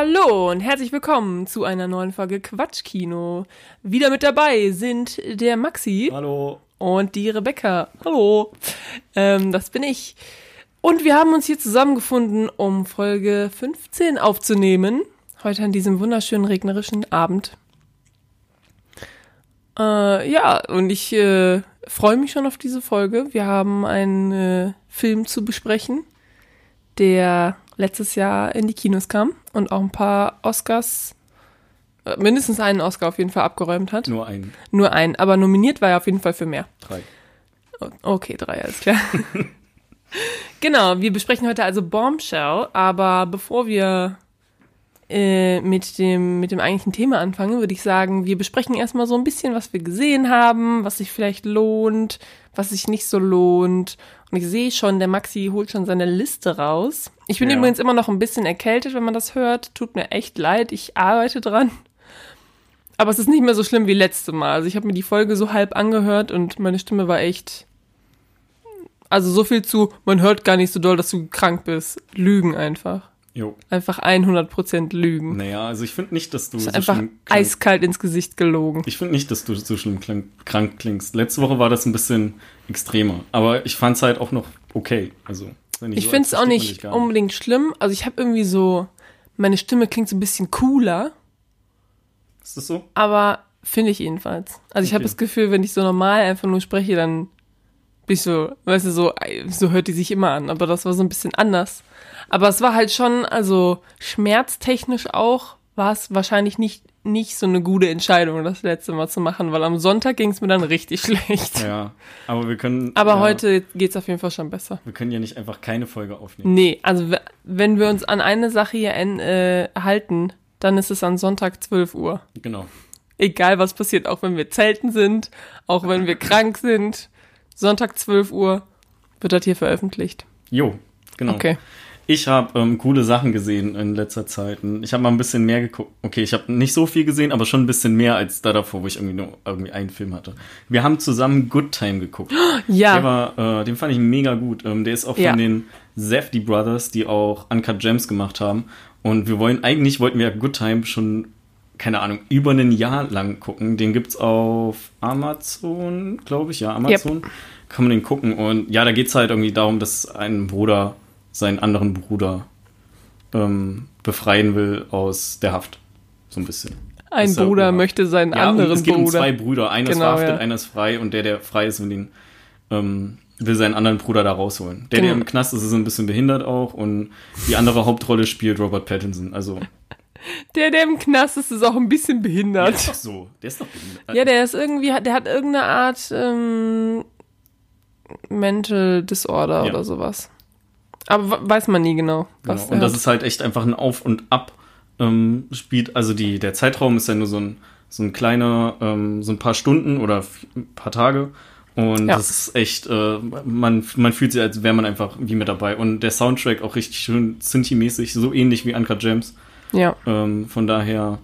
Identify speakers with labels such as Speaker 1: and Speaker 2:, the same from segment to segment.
Speaker 1: Hallo und herzlich willkommen zu einer neuen Folge Quatschkino. Wieder mit dabei sind der Maxi
Speaker 2: Hallo.
Speaker 1: und die Rebecca. Hallo. Ähm, das bin ich. Und wir haben uns hier zusammengefunden, um Folge 15 aufzunehmen. Heute an diesem wunderschönen regnerischen Abend. Äh, ja, und ich äh, freue mich schon auf diese Folge. Wir haben einen äh, Film zu besprechen, der letztes Jahr in die Kinos kam und auch ein paar Oscars, äh, mindestens einen Oscar auf jeden Fall abgeräumt hat.
Speaker 2: Nur ein,
Speaker 1: Nur einen, aber nominiert war er auf jeden Fall für mehr.
Speaker 2: drei.
Speaker 1: Okay, drei, alles klar. genau, wir besprechen heute also Bombshell, aber bevor wir äh, mit, dem, mit dem eigentlichen Thema anfangen, würde ich sagen, wir besprechen erstmal so ein bisschen, was wir gesehen haben, was sich vielleicht lohnt, was sich nicht so lohnt. Und ich sehe schon, der Maxi holt schon seine Liste raus. Ich bin
Speaker 2: Ja.
Speaker 1: übrigens immer noch ein bisschen erkältet, wenn man das hört. Tut mir echt leid, ich arbeite dran. Aber es ist nicht mehr so schlimm wie letzte Mal. Also ich habe mir die Folge so halb angehört und meine Stimme war echt. Also so viel zu, man hört gar nicht so doll, dass du krank bist. Lügen einfach.
Speaker 2: Jo.
Speaker 1: Einfach 100% Lügen.
Speaker 2: Naja, also ich finde nicht, dass du
Speaker 1: Das
Speaker 2: so
Speaker 1: ist einfach
Speaker 2: schlimm klang-
Speaker 1: eiskalt ins Gesicht gelogen.
Speaker 2: Ich finde nicht, dass du so schlimm klang, krank klingst. Letzte Woche war das ein bisschen extremer, aber ich fand es halt auch noch okay. Also wenn
Speaker 1: Ich
Speaker 2: so
Speaker 1: finde es auch nicht unbedingt schlimm. Also ich habe irgendwie so, meine Stimme klingt so ein bisschen cooler,
Speaker 2: Ist das so?
Speaker 1: aber finde ich jedenfalls. Also ich habe das Gefühl, wenn ich so normal einfach nur spreche, dann bin ich so, weißt du, so, so hört die sich immer an. Aber das war so ein bisschen anders. Aber es war halt schon, also schmerztechnisch auch, war es wahrscheinlich nicht, nicht so eine gute Entscheidung, das letzte Mal zu machen, weil am Sonntag ging es mir dann richtig schlecht.
Speaker 2: Ja, aber wir können.
Speaker 1: Aber
Speaker 2: ja,
Speaker 1: heute geht's auf jeden Fall schon besser.
Speaker 2: Wir können ja nicht einfach keine Folge aufnehmen.
Speaker 1: Nee, also wenn wir uns an eine Sache hier en- äh, halten, dann ist es an Sonntag 12 Uhr.
Speaker 2: Genau.
Speaker 1: Egal was passiert, auch wenn wir zelten sind, auch wenn wir krank sind. Sonntag 12 Uhr wird das hier veröffentlicht.
Speaker 2: Jo, genau.
Speaker 1: Okay.
Speaker 2: Ich habe ähm, coole Sachen gesehen in letzter Zeit. Ich habe mal ein bisschen mehr geguckt. Okay, ich habe nicht so viel gesehen, aber schon ein bisschen mehr als da davor, wo ich irgendwie nur irgendwie einen Film hatte. Wir haben zusammen Good Time geguckt. Der
Speaker 1: Ja,
Speaker 2: war, äh, den fand ich mega gut. Ähm, der ist auch von
Speaker 1: Ja.
Speaker 2: den Safdie Brothers, die auch Uncut Gems gemacht haben. Und wir wollen, eigentlich wollten wir Good Time schon, keine Ahnung, über ein Jahr lang gucken. Den gibt's auf Amazon, glaube ich, ja, Amazon. Kann man den gucken. Und ja, da geht's halt irgendwie darum, dass ein Bruder seinen anderen Bruder ähm, befreien will aus der Haft. So ein bisschen.
Speaker 1: ein
Speaker 2: ist
Speaker 1: Bruder möchte seinen
Speaker 2: Ja,
Speaker 1: anderen
Speaker 2: es geht um
Speaker 1: Bruder.
Speaker 2: zwei Brüder. Einer ist
Speaker 1: Genau,
Speaker 2: verhaftet,
Speaker 1: ja.
Speaker 2: einer ist frei und der, der frei ist, will ihn, ähm, will seinen anderen Bruder da rausholen. Der, der
Speaker 1: Genau.
Speaker 2: im Knast ist, ist ein bisschen behindert auch und die andere Hauptrolle spielt Robert Pattinson. Also,
Speaker 1: Der, der im Knast ist, ist auch ein bisschen
Speaker 2: der
Speaker 1: behindert.
Speaker 2: ist doch so. Der ist doch behindert.
Speaker 1: Ja, der ist irgendwie, der hat irgendeine Art ähm, Mental Disorder
Speaker 2: Ja.
Speaker 1: oder sowas. Aber we- weiß man nie genau.
Speaker 2: Genau.
Speaker 1: Was
Speaker 2: Und
Speaker 1: er
Speaker 2: das ist halt echt einfach ein Auf und Ab ähm, spielt. Also die, der Zeitraum ist ja nur so ein, so ein kleiner, ähm, so ein paar Stunden oder ein paar Tage. Und
Speaker 1: Ja.
Speaker 2: das ist echt, äh, man, man fühlt sich, als wäre man einfach wie mit dabei. Und der Soundtrack auch richtig schön Synthi-mäßig, so ähnlich wie Uncut Gems.
Speaker 1: Ja.
Speaker 2: Ähm, von daher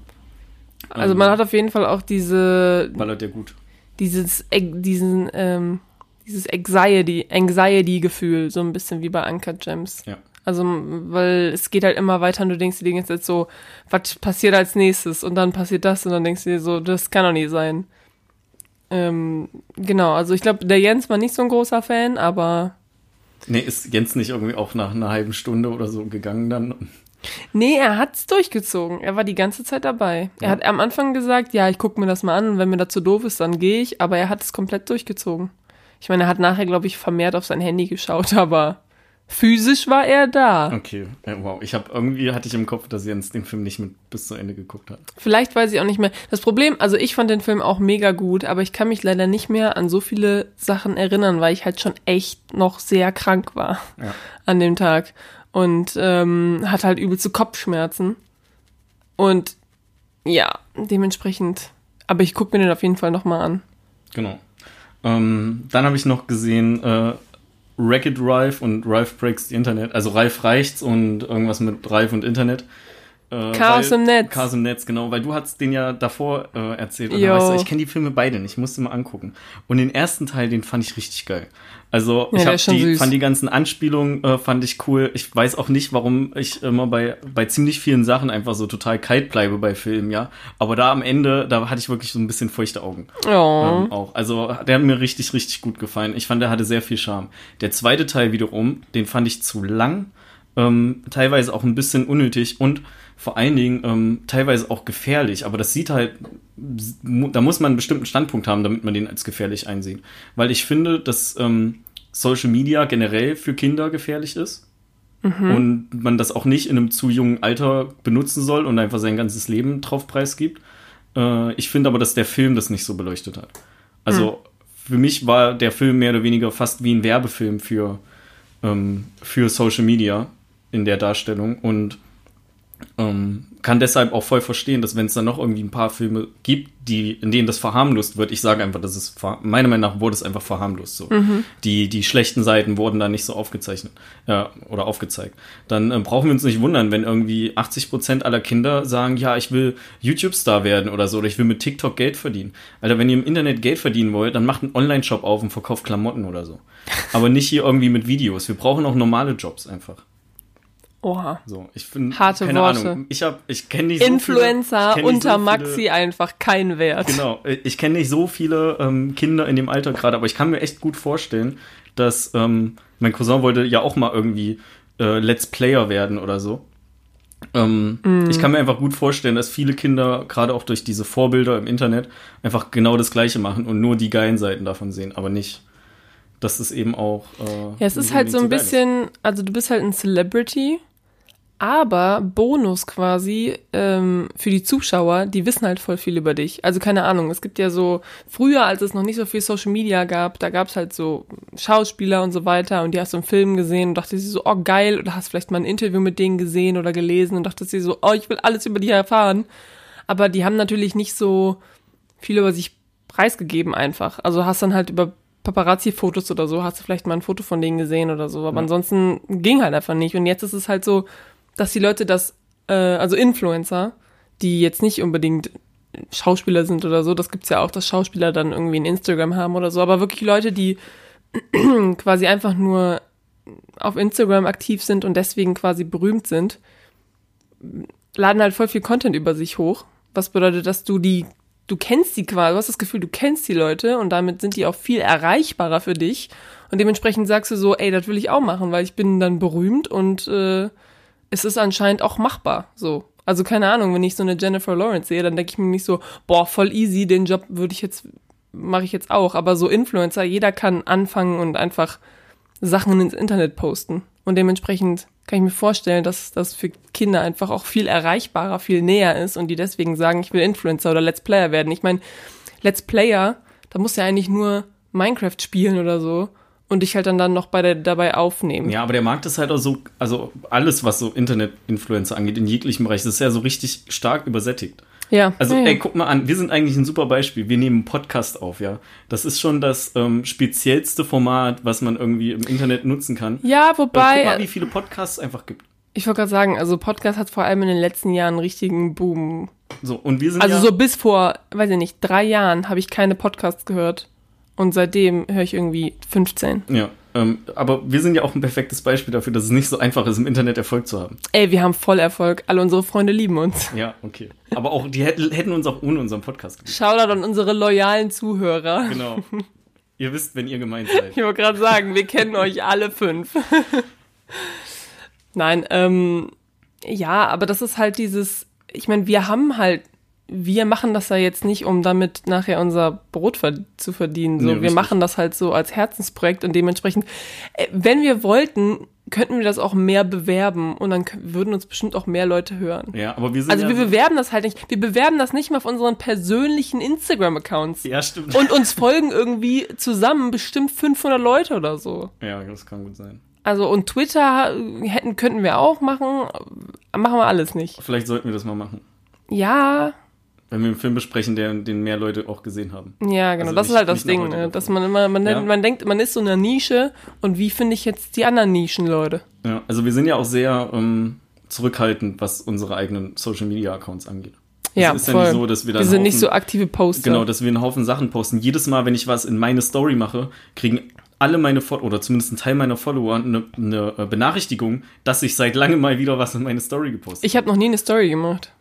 Speaker 1: Also
Speaker 2: ähm,
Speaker 1: man hat auf jeden Fall auch diese,
Speaker 2: ballert der gut.
Speaker 1: dieses, diesen, ähm, dieses Anxiety, Anxiety-Gefühl, so ein bisschen wie bei Uncut Gems.
Speaker 2: Ja.
Speaker 1: Also, weil es geht halt immer weiter und du denkst dir die ganze Zeit so, was passiert als nächstes? Und dann passiert das und dann denkst du dir so, das kann doch nicht sein. Ähm, genau, also ich glaube, der Jens war nicht so ein großer Fan, aber
Speaker 2: Nee, ist Jens nicht irgendwie auch nach einer halben Stunde oder so gegangen dann?
Speaker 1: Nee, er hat's durchgezogen. Er war die ganze Zeit dabei. Er
Speaker 2: Ja.
Speaker 1: hat am Anfang gesagt, ja, ich gucke mir das mal an und wenn mir das zu doof ist, dann gehe ich, aber er hat es komplett durchgezogen. Ich meine, er hat nachher, glaube ich, vermehrt auf sein Handy geschaut, aber physisch war er da.
Speaker 2: Okay, ja, wow. Ich habe irgendwie hatte ich im Kopf, dass Jens den Film nicht mit bis zu Ende geguckt hat.
Speaker 1: Vielleicht weiß ich auch nicht mehr. Das Problem, also ich fand den Film auch mega gut, aber ich kann mich leider nicht mehr an so viele Sachen erinnern, weil ich halt schon echt noch sehr krank war
Speaker 2: Ja.
Speaker 1: an dem Tag und ähm, hatte halt übelste Kopfschmerzen. Und ja, dementsprechend. Aber ich gucke mir den auf jeden Fall nochmal an.
Speaker 2: Genau. Ähm, dann habe ich noch gesehen äh, Wreck-It Ralph und Ralph Breaks the Internet. Also Ralph reicht's und irgendwas mit Ralph und Internet. Äh,
Speaker 1: Chaos
Speaker 2: weil,
Speaker 1: im Netz.
Speaker 2: Chaos im Netz, genau, weil du hast den ja davor äh, erzählt. Und da weißt du, ich kenne die Filme beide nicht, ich musste mal angucken. Und den ersten Teil, den fand ich richtig geil. Also
Speaker 1: Ja,
Speaker 2: ich hab die,
Speaker 1: süß.
Speaker 2: fand die ganzen Anspielungen, äh, fand ich cool. Ich weiß auch nicht, warum ich immer bei, bei ziemlich vielen Sachen einfach so total kalt bleibe bei Filmen, ja. Aber da am Ende, da hatte ich wirklich so ein bisschen feuchte Augen.
Speaker 1: Oh.
Speaker 2: Ähm, auch. Also der hat mir richtig, richtig gut gefallen. Ich fand, der hatte sehr viel Charme. Der zweite Teil wiederum, den fand ich zu lang, ähm, teilweise auch ein bisschen unnötig und vor allen Dingen ähm, teilweise auch gefährlich. Aber das sieht halt, da muss man einen bestimmten Standpunkt haben, damit man den als gefährlich einsieht. Weil ich finde, dass ähm, Social Media generell für Kinder gefährlich ist. Und man das auch nicht in einem zu jungen Alter benutzen soll und einfach sein ganzes Leben drauf preisgibt. Äh, ich finde aber, dass der Film das nicht so beleuchtet hat. Also für mich war der Film mehr oder weniger fast wie ein Werbefilm für, ähm, für Social Media in der Darstellung und ähm, kann deshalb auch voll verstehen, dass wenn es dann noch irgendwie ein paar Filme gibt, die, in denen das verharmlost wird, ich sage einfach, es ver- meiner Meinung nach wurde es einfach verharmlost so. Die, die schlechten Seiten wurden da nicht so aufgezeichnet äh, oder aufgezeigt. Dann äh, brauchen wir uns nicht wundern, wenn irgendwie 80 Prozent aller Kinder sagen, ja, ich will YouTube-Star werden oder so, oder ich will mit TikTok Geld verdienen. Alter, wenn ihr im Internet Geld verdienen wollt, dann macht einen Online-Shop auf und verkauft Klamotten oder so. Aber nicht hier irgendwie mit Videos. Wir brauchen auch normale Jobs einfach.
Speaker 1: Oha.
Speaker 2: So, ich finde
Speaker 1: Harte
Speaker 2: keine
Speaker 1: Worte.
Speaker 2: Ahnung. Ich habe, ich kenne nicht so
Speaker 1: Influencer
Speaker 2: viele,
Speaker 1: unter
Speaker 2: so viele-
Speaker 1: Maxi einfach kein Wert.
Speaker 2: Genau, ich kenne nicht so viele ähm, Kinder in dem Alter gerade, aber ich kann mir echt gut vorstellen, dass ähm, mein Cousin wollte ja auch mal irgendwie äh, Let's Player werden oder so. Ähm,
Speaker 1: Mm.
Speaker 2: Ich kann mir einfach gut vorstellen, dass viele Kinder, gerade auch durch diese Vorbilder im Internet, einfach genau das Gleiche machen und nur die geilen Seiten davon sehen, aber nicht, dass es eben auch. Äh,
Speaker 1: Ja, es ist halt so ein bisschen, also du bist halt ein Celebrity, aber Bonus quasi ähm, für die Zuschauer, die wissen halt voll viel über dich. Also keine Ahnung, es gibt ja so, früher, als es noch nicht so viel Social Media gab, da gab es halt so Schauspieler und so weiter und die hast du im Film gesehen und dachtest dir so, oh geil, oder hast vielleicht mal ein Interview mit denen gesehen oder gelesen und dachtest dir so, oh, ich will alles über die erfahren. Aber die haben natürlich nicht so viel über sich preisgegeben einfach. Also hast dann halt über Paparazzi-Fotos oder so, hast du vielleicht mal ein Foto von denen gesehen oder so, aber
Speaker 2: Ja.
Speaker 1: ansonsten ging halt einfach nicht. Und jetzt ist es halt so, dass die Leute das, äh, also Influencer, die jetzt nicht unbedingt Schauspieler sind oder so, das gibt's ja auch, dass Schauspieler dann irgendwie ein Instagram haben oder so, aber wirklich Leute, die quasi einfach nur auf Instagram aktiv sind und deswegen quasi berühmt sind, laden halt voll viel Content über sich hoch. Was bedeutet, dass du die, du kennst die quasi, du hast das Gefühl, du kennst die Leute und damit sind die auch viel erreichbarer für dich. Und dementsprechend sagst du so, ey, das will ich auch machen, weil ich bin dann berühmt und äh, es ist anscheinend auch machbar. So. Also keine Ahnung, wenn ich so eine Jennifer Lawrence sehe, dann denke ich mir nicht so, boah, voll easy, den Job würde ich jetzt, mache ich jetzt auch. Aber so Influencer, jeder kann anfangen und einfach Sachen ins Internet posten. Und dementsprechend kann ich mir vorstellen, dass das für Kinder einfach auch viel erreichbarer, viel näher ist und die deswegen sagen, ich will Influencer oder Let's Player werden. Ich meine, Let's Player, da musst du ja eigentlich nur Minecraft spielen oder so und dich halt dann, dann noch bei der, dabei aufnehmen.
Speaker 2: Ja, aber der Markt ist halt auch so, also alles, was so Internet-Influencer angeht, in jeglichem Bereich, das ist ja so richtig stark übersättigt.
Speaker 1: Ja.
Speaker 2: Also,
Speaker 1: ja, ja.
Speaker 2: ey, guck mal an, wir sind eigentlich ein super Beispiel. Wir nehmen einen Podcast auf, ja. Das ist schon das ähm, speziellste Format, was man irgendwie im Internet nutzen kann.
Speaker 1: ja,
Speaker 2: Weil
Speaker 1: wobei,
Speaker 2: guck mal, wie viele Podcasts es einfach gibt.
Speaker 1: ich wollte gerade sagen, also Podcast hat vor allem in den letzten Jahren einen richtigen Boom.
Speaker 2: So, und wir sind
Speaker 1: Also
Speaker 2: ja,
Speaker 1: so bis vor, weiß ich nicht, drei Jahren habe ich keine Podcasts gehört. Und seitdem höre ich irgendwie 15.
Speaker 2: Ja, ähm, aber wir sind ja auch ein perfektes Beispiel dafür, dass es nicht so einfach ist, im Internet Erfolg zu haben.
Speaker 1: Ey, wir haben voll Erfolg. Alle unsere Freunde lieben uns.
Speaker 2: Ja, okay. Aber auch, die hätten, hätten uns auch ohne unseren Podcast geliebt.
Speaker 1: Shoutout an unsere loyalen Zuhörer.
Speaker 2: Genau. ihr wisst, wenn ihr gemeint seid.
Speaker 1: Ich wollte gerade sagen, wir kennen euch alle fünf. Nein, ähm, ja, aber das ist halt dieses, ich meine, wir haben halt, wir machen das ja jetzt nicht, um damit nachher unser Brot ver zu verdienen. So,
Speaker 2: Nee,
Speaker 1: wir
Speaker 2: richtig.
Speaker 1: machen das halt so als Herzensprojekt und dementsprechend, äh, wenn wir wollten, könnten wir das auch mehr bewerben und dann würden uns bestimmt auch mehr Leute hören.
Speaker 2: Ja, aber wir sind
Speaker 1: Also
Speaker 2: ja
Speaker 1: wir bewerben das halt nicht. Wir bewerben das nicht mal auf unseren persönlichen Instagram-Accounts.
Speaker 2: Ja, stimmt.
Speaker 1: Und uns folgen irgendwie zusammen bestimmt 500 Leute oder so.
Speaker 2: ja, das kann gut sein.
Speaker 1: Also und Twitter äh, hätten könnten wir auch machen, machen wir alles nicht.
Speaker 2: Vielleicht sollten wir das mal machen.
Speaker 1: Ja,
Speaker 2: Wenn wir einen Film besprechen, der, den mehr Leute auch gesehen haben.
Speaker 1: ja, genau.
Speaker 2: Also
Speaker 1: das
Speaker 2: nicht-
Speaker 1: ist halt das Ding, ne? dass man immer, man,
Speaker 2: Ja.
Speaker 1: man denkt, man ist so in einer Nische und wie finde ich jetzt die anderen Nischen, Leute?
Speaker 2: Ja, also wir sind ja auch sehr, ähm, zurückhaltend, was unsere eigenen Social Media Accounts angeht.
Speaker 1: Ja,
Speaker 2: es ist
Speaker 1: voll.
Speaker 2: ja nicht so, dass wir dann
Speaker 1: wir sind
Speaker 2: einen
Speaker 1: nicht
Speaker 2: Haufen-
Speaker 1: so aktive Poster.
Speaker 2: Genau, dass wir einen Haufen Sachen posten. Jedes Mal, wenn ich was in meine Story mache, kriegen alle meine Follower, oder zumindest ein Teil meiner Follower, eine, eine äh, Benachrichtigung, dass ich seit langem mal wieder was in meine Story gepostet
Speaker 1: Ich habe noch nie eine Story gemacht.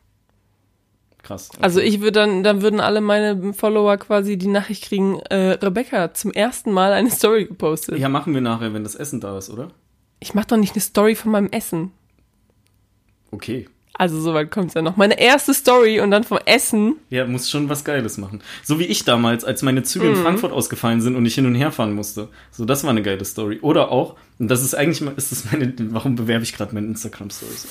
Speaker 2: Krass. okay.
Speaker 1: Also ich würde dann, dann würden alle meine Follower quasi die Nachricht kriegen, äh, Rebecca zum ersten Mal eine Story gepostet.
Speaker 2: Ja, machen wir nachher, wenn das Essen da ist, oder?
Speaker 1: Ich mache doch nicht eine Story von meinem Essen.
Speaker 2: Okay.
Speaker 1: Also soweit kommt's ja noch. Meine erste Story und dann vom Essen.
Speaker 2: Ja, muss schon was Geiles machen. So wie ich damals, als meine Züge
Speaker 1: Mhm.
Speaker 2: in Frankfurt ausgefallen sind und ich hin und her fahren musste. So, das war eine geile Story. Oder auch, und das ist eigentlich, ist das meine, warum bewerbe ich gerade meine Instagram-Stories?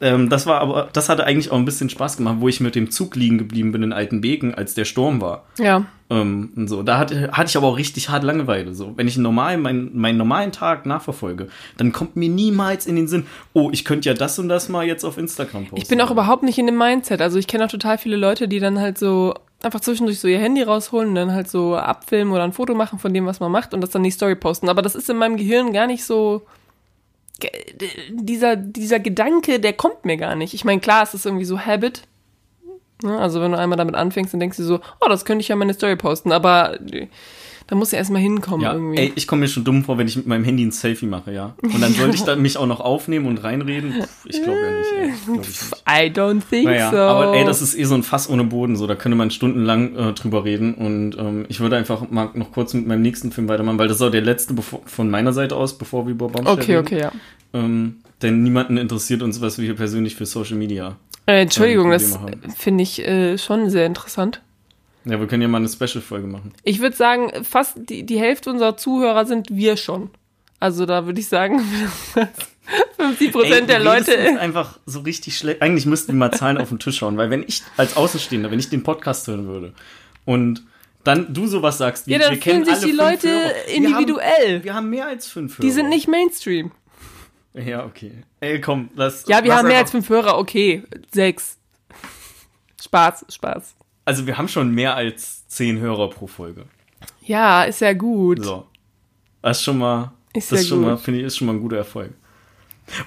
Speaker 2: Ähm, das war aber, das hatte eigentlich auch ein bisschen Spaß gemacht, wo ich mit dem Zug liegen geblieben bin in Altenbeken, als der Sturm war.
Speaker 1: Ja.
Speaker 2: Ähm, und so, da hatte, hatte ich aber auch richtig hart Langeweile. So, wenn ich normal meinen, meinen normalen Tag nachverfolge, dann kommt mir niemals in den Sinn, oh, ich könnte ja das und das mal jetzt auf Instagram posten.
Speaker 1: Ich bin auch überhaupt nicht in dem Mindset. Also ich kenne auch total viele Leute, die dann halt so einfach zwischendurch so ihr Handy rausholen und dann halt so abfilmen oder ein Foto machen von dem, was man macht und das dann die Story posten. Aber das ist in meinem Gehirn gar nicht so. Dieser, dieser Gedanke, der kommt mir gar nicht. Ich meine, klar, es ist irgendwie so Habit. Ne? Also wenn du einmal damit anfängst, dann denkst du so, oh, das könnte ich ja in meine Story posten. Aber da muss ja erstmal hinkommen
Speaker 2: Ja,
Speaker 1: irgendwie.
Speaker 2: ey, ich komme mir schon dumm vor, wenn ich mit meinem Handy ein Selfie mache, ja. Und dann sollte ich dann mich auch noch aufnehmen und reinreden. Puh, ich glaube ja nicht, ey. Glaub ich nicht.
Speaker 1: I don't think
Speaker 2: Naja,
Speaker 1: so.
Speaker 2: aber ey, das ist eh so ein Fass ohne Boden, so da könnte man stundenlang äh, drüber reden und ähm, ich würde einfach mal noch kurz mit meinem nächsten Film weitermachen, weil das ist auch der letzte bevor, von meiner Seite aus, bevor wir über Bombshell
Speaker 1: okay,
Speaker 2: reden.
Speaker 1: okay, ja.
Speaker 2: Ähm, denn niemanden interessiert uns, was wir hier persönlich für Social Media.
Speaker 1: Äh, Entschuldigung,
Speaker 2: Ähm,
Speaker 1: das finde ich äh, schon sehr interessant.
Speaker 2: Ja, wir können ja mal eine Special-Folge machen.
Speaker 1: Ich würde sagen, fast die, die Hälfte unserer Zuhörer sind wir schon. Also da würde ich sagen, 50 Prozent der Leute.
Speaker 2: uns einfach so richtig schlecht. Eigentlich müssten wir mal Zahlen auf den Tisch schauen, weil wenn ich als Außenstehender, wenn ich den Podcast hören würde und dann du sowas sagst, wie
Speaker 1: Ja, dann
Speaker 2: wir kennen
Speaker 1: sich
Speaker 2: alle
Speaker 1: die Leute
Speaker 2: Hörer.
Speaker 1: individuell.
Speaker 2: Wir haben, wir haben mehr als fünf Hörer.
Speaker 1: Die sind nicht Mainstream.
Speaker 2: Ja, okay. Ey, komm, lass.
Speaker 1: Ja, wir
Speaker 2: lass
Speaker 1: haben mehr als fünf Hörer, okay. Sechs. Spaß, Spaß.
Speaker 2: Also wir haben schon mehr als zehn Hörer pro Folge.
Speaker 1: Ja, ist ja gut.
Speaker 2: So. Das ist schon mal,
Speaker 1: Ist
Speaker 2: das
Speaker 1: ja
Speaker 2: schon
Speaker 1: gut.
Speaker 2: mal, finde ich, ist schon mal ein guter Erfolg.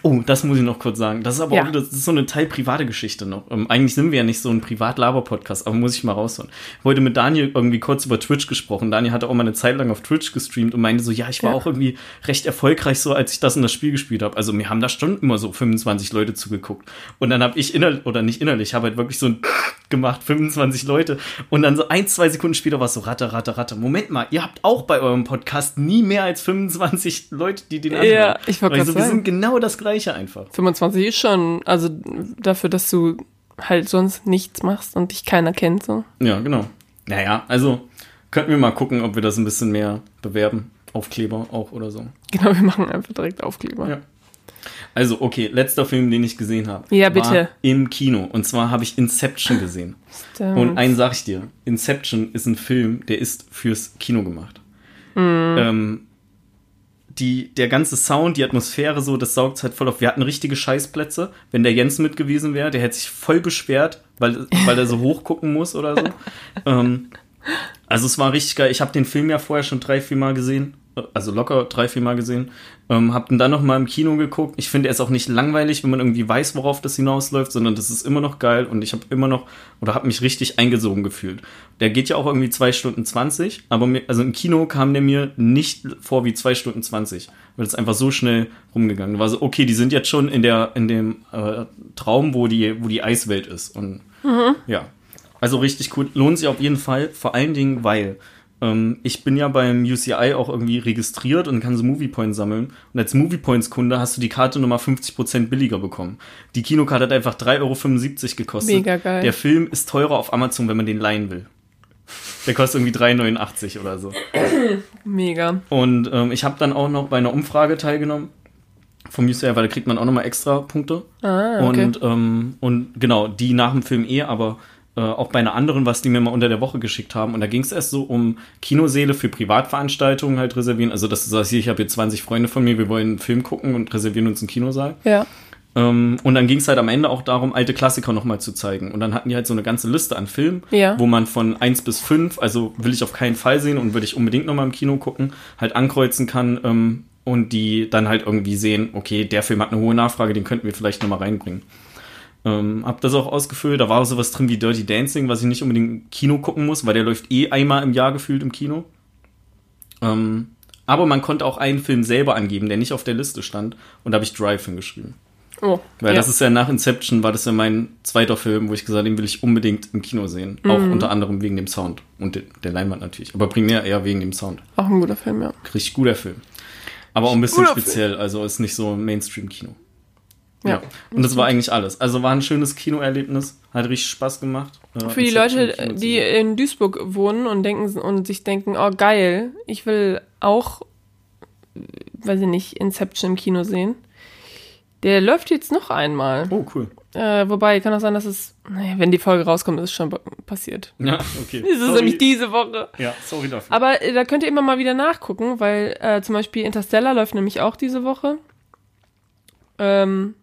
Speaker 2: Oh, das muss ich noch kurz sagen. Das ist aber
Speaker 1: Ja.
Speaker 2: auch das ist so eine Teil private Geschichte noch. Ähm, eigentlich sind wir ja nicht so ein Privat-Laber-Podcast, aber muss ich mal raushauen. Ich heute mit Daniel irgendwie kurz über Twitch gesprochen. Daniel hatte auch mal eine Zeit lang auf Twitch gestreamt und meinte so, ja, ich war
Speaker 1: Ja.
Speaker 2: auch irgendwie recht erfolgreich so, als ich das in das Spiel gespielt habe. Also mir haben da schon immer so 25 Leute zugeguckt. Und dann habe ich innerlich, oder nicht innerlich, habe halt wirklich so ein gemacht, 25 Leute. Und dann so ein, zwei Sekunden später war es so, ratte, ratte, ratte. Moment mal, ihr habt auch bei eurem Podcast nie mehr als 25 Leute, die den anhören.
Speaker 1: Ja, ich gerade
Speaker 2: so, wir sind genau das Gleiche einfach.
Speaker 1: 25 ist schon, also dafür, dass du halt sonst nichts machst und dich keiner kennt, so.
Speaker 2: Ja, genau. Naja, also könnten wir mal gucken, ob wir das ein bisschen mehr bewerben. Aufkleber auch oder so.
Speaker 1: Genau, wir machen einfach direkt Aufkleber.
Speaker 2: Ja. Also, okay, letzter Film, den ich gesehen habe.
Speaker 1: Ja, bitte.
Speaker 2: Im Kino. Und zwar habe ich Inception gesehen.
Speaker 1: Stimmt.
Speaker 2: Und eins sag ich dir, Inception ist ein Film, der ist fürs Kino gemacht.
Speaker 1: Mhm.
Speaker 2: Ähm, die, der ganze Sound, die Atmosphäre so, das saugt halt voll auf. Wir hatten richtige Scheißplätze. Wenn der Jens mit gewesen wäre, der hätte sich voll beschwert, weil, weil er so hoch gucken muss oder so. ähm, also es war richtig geil. Ich habe den Film ja vorher schon drei, vier Mal gesehen. Also locker drei, vier Mal gesehen. Ähm, hab den dann noch mal im Kino geguckt. Ich finde, er ist auch nicht langweilig, wenn man irgendwie weiß, worauf das hinausläuft, sondern das ist immer noch geil und ich habe immer noch oder habe mich richtig eingesogen gefühlt. Der geht ja auch irgendwie zwei Stunden 20, aber mir, also im Kino kam der mir nicht vor wie zwei Stunden 20, weil es einfach so schnell rumgegangen war. So, okay, die sind jetzt schon in der in dem äh, Traum, wo die wo die Eiswelt ist und ja. Also richtig cool. Lohnt sich auf jeden Fall. Vor allen Dingen, weil ähm, ich bin ja beim UCI auch irgendwie registriert und kann so Movie Points sammeln. Und als Movie Points Kunde hast du die Karte nochmal 50% billiger bekommen. Die Kinokarte hat einfach 3,75 Euro gekostet.
Speaker 1: Mega geil.
Speaker 2: Der Film ist teurer auf Amazon, wenn man den leihen will. Der kostet irgendwie 3,89 oder so.
Speaker 1: Mega.
Speaker 2: Und ähm, ich habe dann auch noch bei einer Umfrage teilgenommen vom UCI, weil da kriegt man auch nochmal extra Punkte.
Speaker 1: Ah, okay.
Speaker 2: Und, ähm, und genau, die nach dem Film eh, aber äh, auch bei einer anderen, was die mir mal unter der Woche geschickt haben. Und da ging es erst so um Kinoseele für Privatveranstaltungen halt reservieren. Also, dass du sagst, hier, ich habe hier 20 Freunde von mir, wir wollen einen Film gucken und reservieren uns einen Kinosaal.
Speaker 1: Ja.
Speaker 2: Ähm, und dann ging es halt am Ende auch darum, alte Klassiker nochmal zu zeigen. Und dann hatten die halt so eine ganze Liste an Filmen,
Speaker 1: Ja.
Speaker 2: wo man von 1 bis 5, also will ich auf keinen Fall sehen und würde ich unbedingt nochmal im Kino gucken, halt ankreuzen kann. Ähm, und die dann halt irgendwie sehen, okay, der Film hat eine hohe Nachfrage, den könnten wir vielleicht nochmal reinbringen. Ähm, hab das auch ausgefüllt. Da war auch sowas drin wie Dirty Dancing, was ich nicht unbedingt im Kino gucken muss, weil der läuft eh einmal im Jahr gefühlt im Kino. Ähm, aber man konnte auch einen Film selber angeben, der nicht auf der Liste stand. Und da habe ich Drive hingeschrieben.
Speaker 1: Oh,
Speaker 2: Weil
Speaker 1: ja.
Speaker 2: das ist ja nach Inception, war das ja mein zweiter Film, wo ich gesagt habe, den will ich unbedingt im Kino sehen. Auch
Speaker 1: Mhm.
Speaker 2: unter anderem wegen dem Sound und de der Leinwand natürlich. Aber primär eher wegen dem Sound.
Speaker 1: auch ein guter Film, ja.
Speaker 2: Richtig guter Film. Aber auch ein bisschen
Speaker 1: Guter Film.
Speaker 2: speziell, also ist nicht so ein Mainstream-Kino.
Speaker 1: Ja.
Speaker 2: Ja. Und das war eigentlich alles. Also war ein schönes Kinoerlebnis, hat richtig Spaß gemacht.
Speaker 1: Für die Leute, die in Duisburg wohnen und denken und sich denken, oh geil, ich will auch, weiß ich nicht, Inception im Kino sehen. Der läuft jetzt noch einmal.
Speaker 2: Oh, cool.
Speaker 1: Äh, wobei, kann auch sein, dass es, naja, wenn die Folge rauskommt, ist es schon passiert.
Speaker 2: Ja, okay.
Speaker 1: Das ist
Speaker 2: Sorry.
Speaker 1: nämlich diese Woche.
Speaker 2: Ja, sorry dafür.
Speaker 1: Aber äh, da könnt ihr immer mal wieder nachgucken, weil äh, zum Beispiel Interstellar läuft nämlich auch diese Woche. Ähm,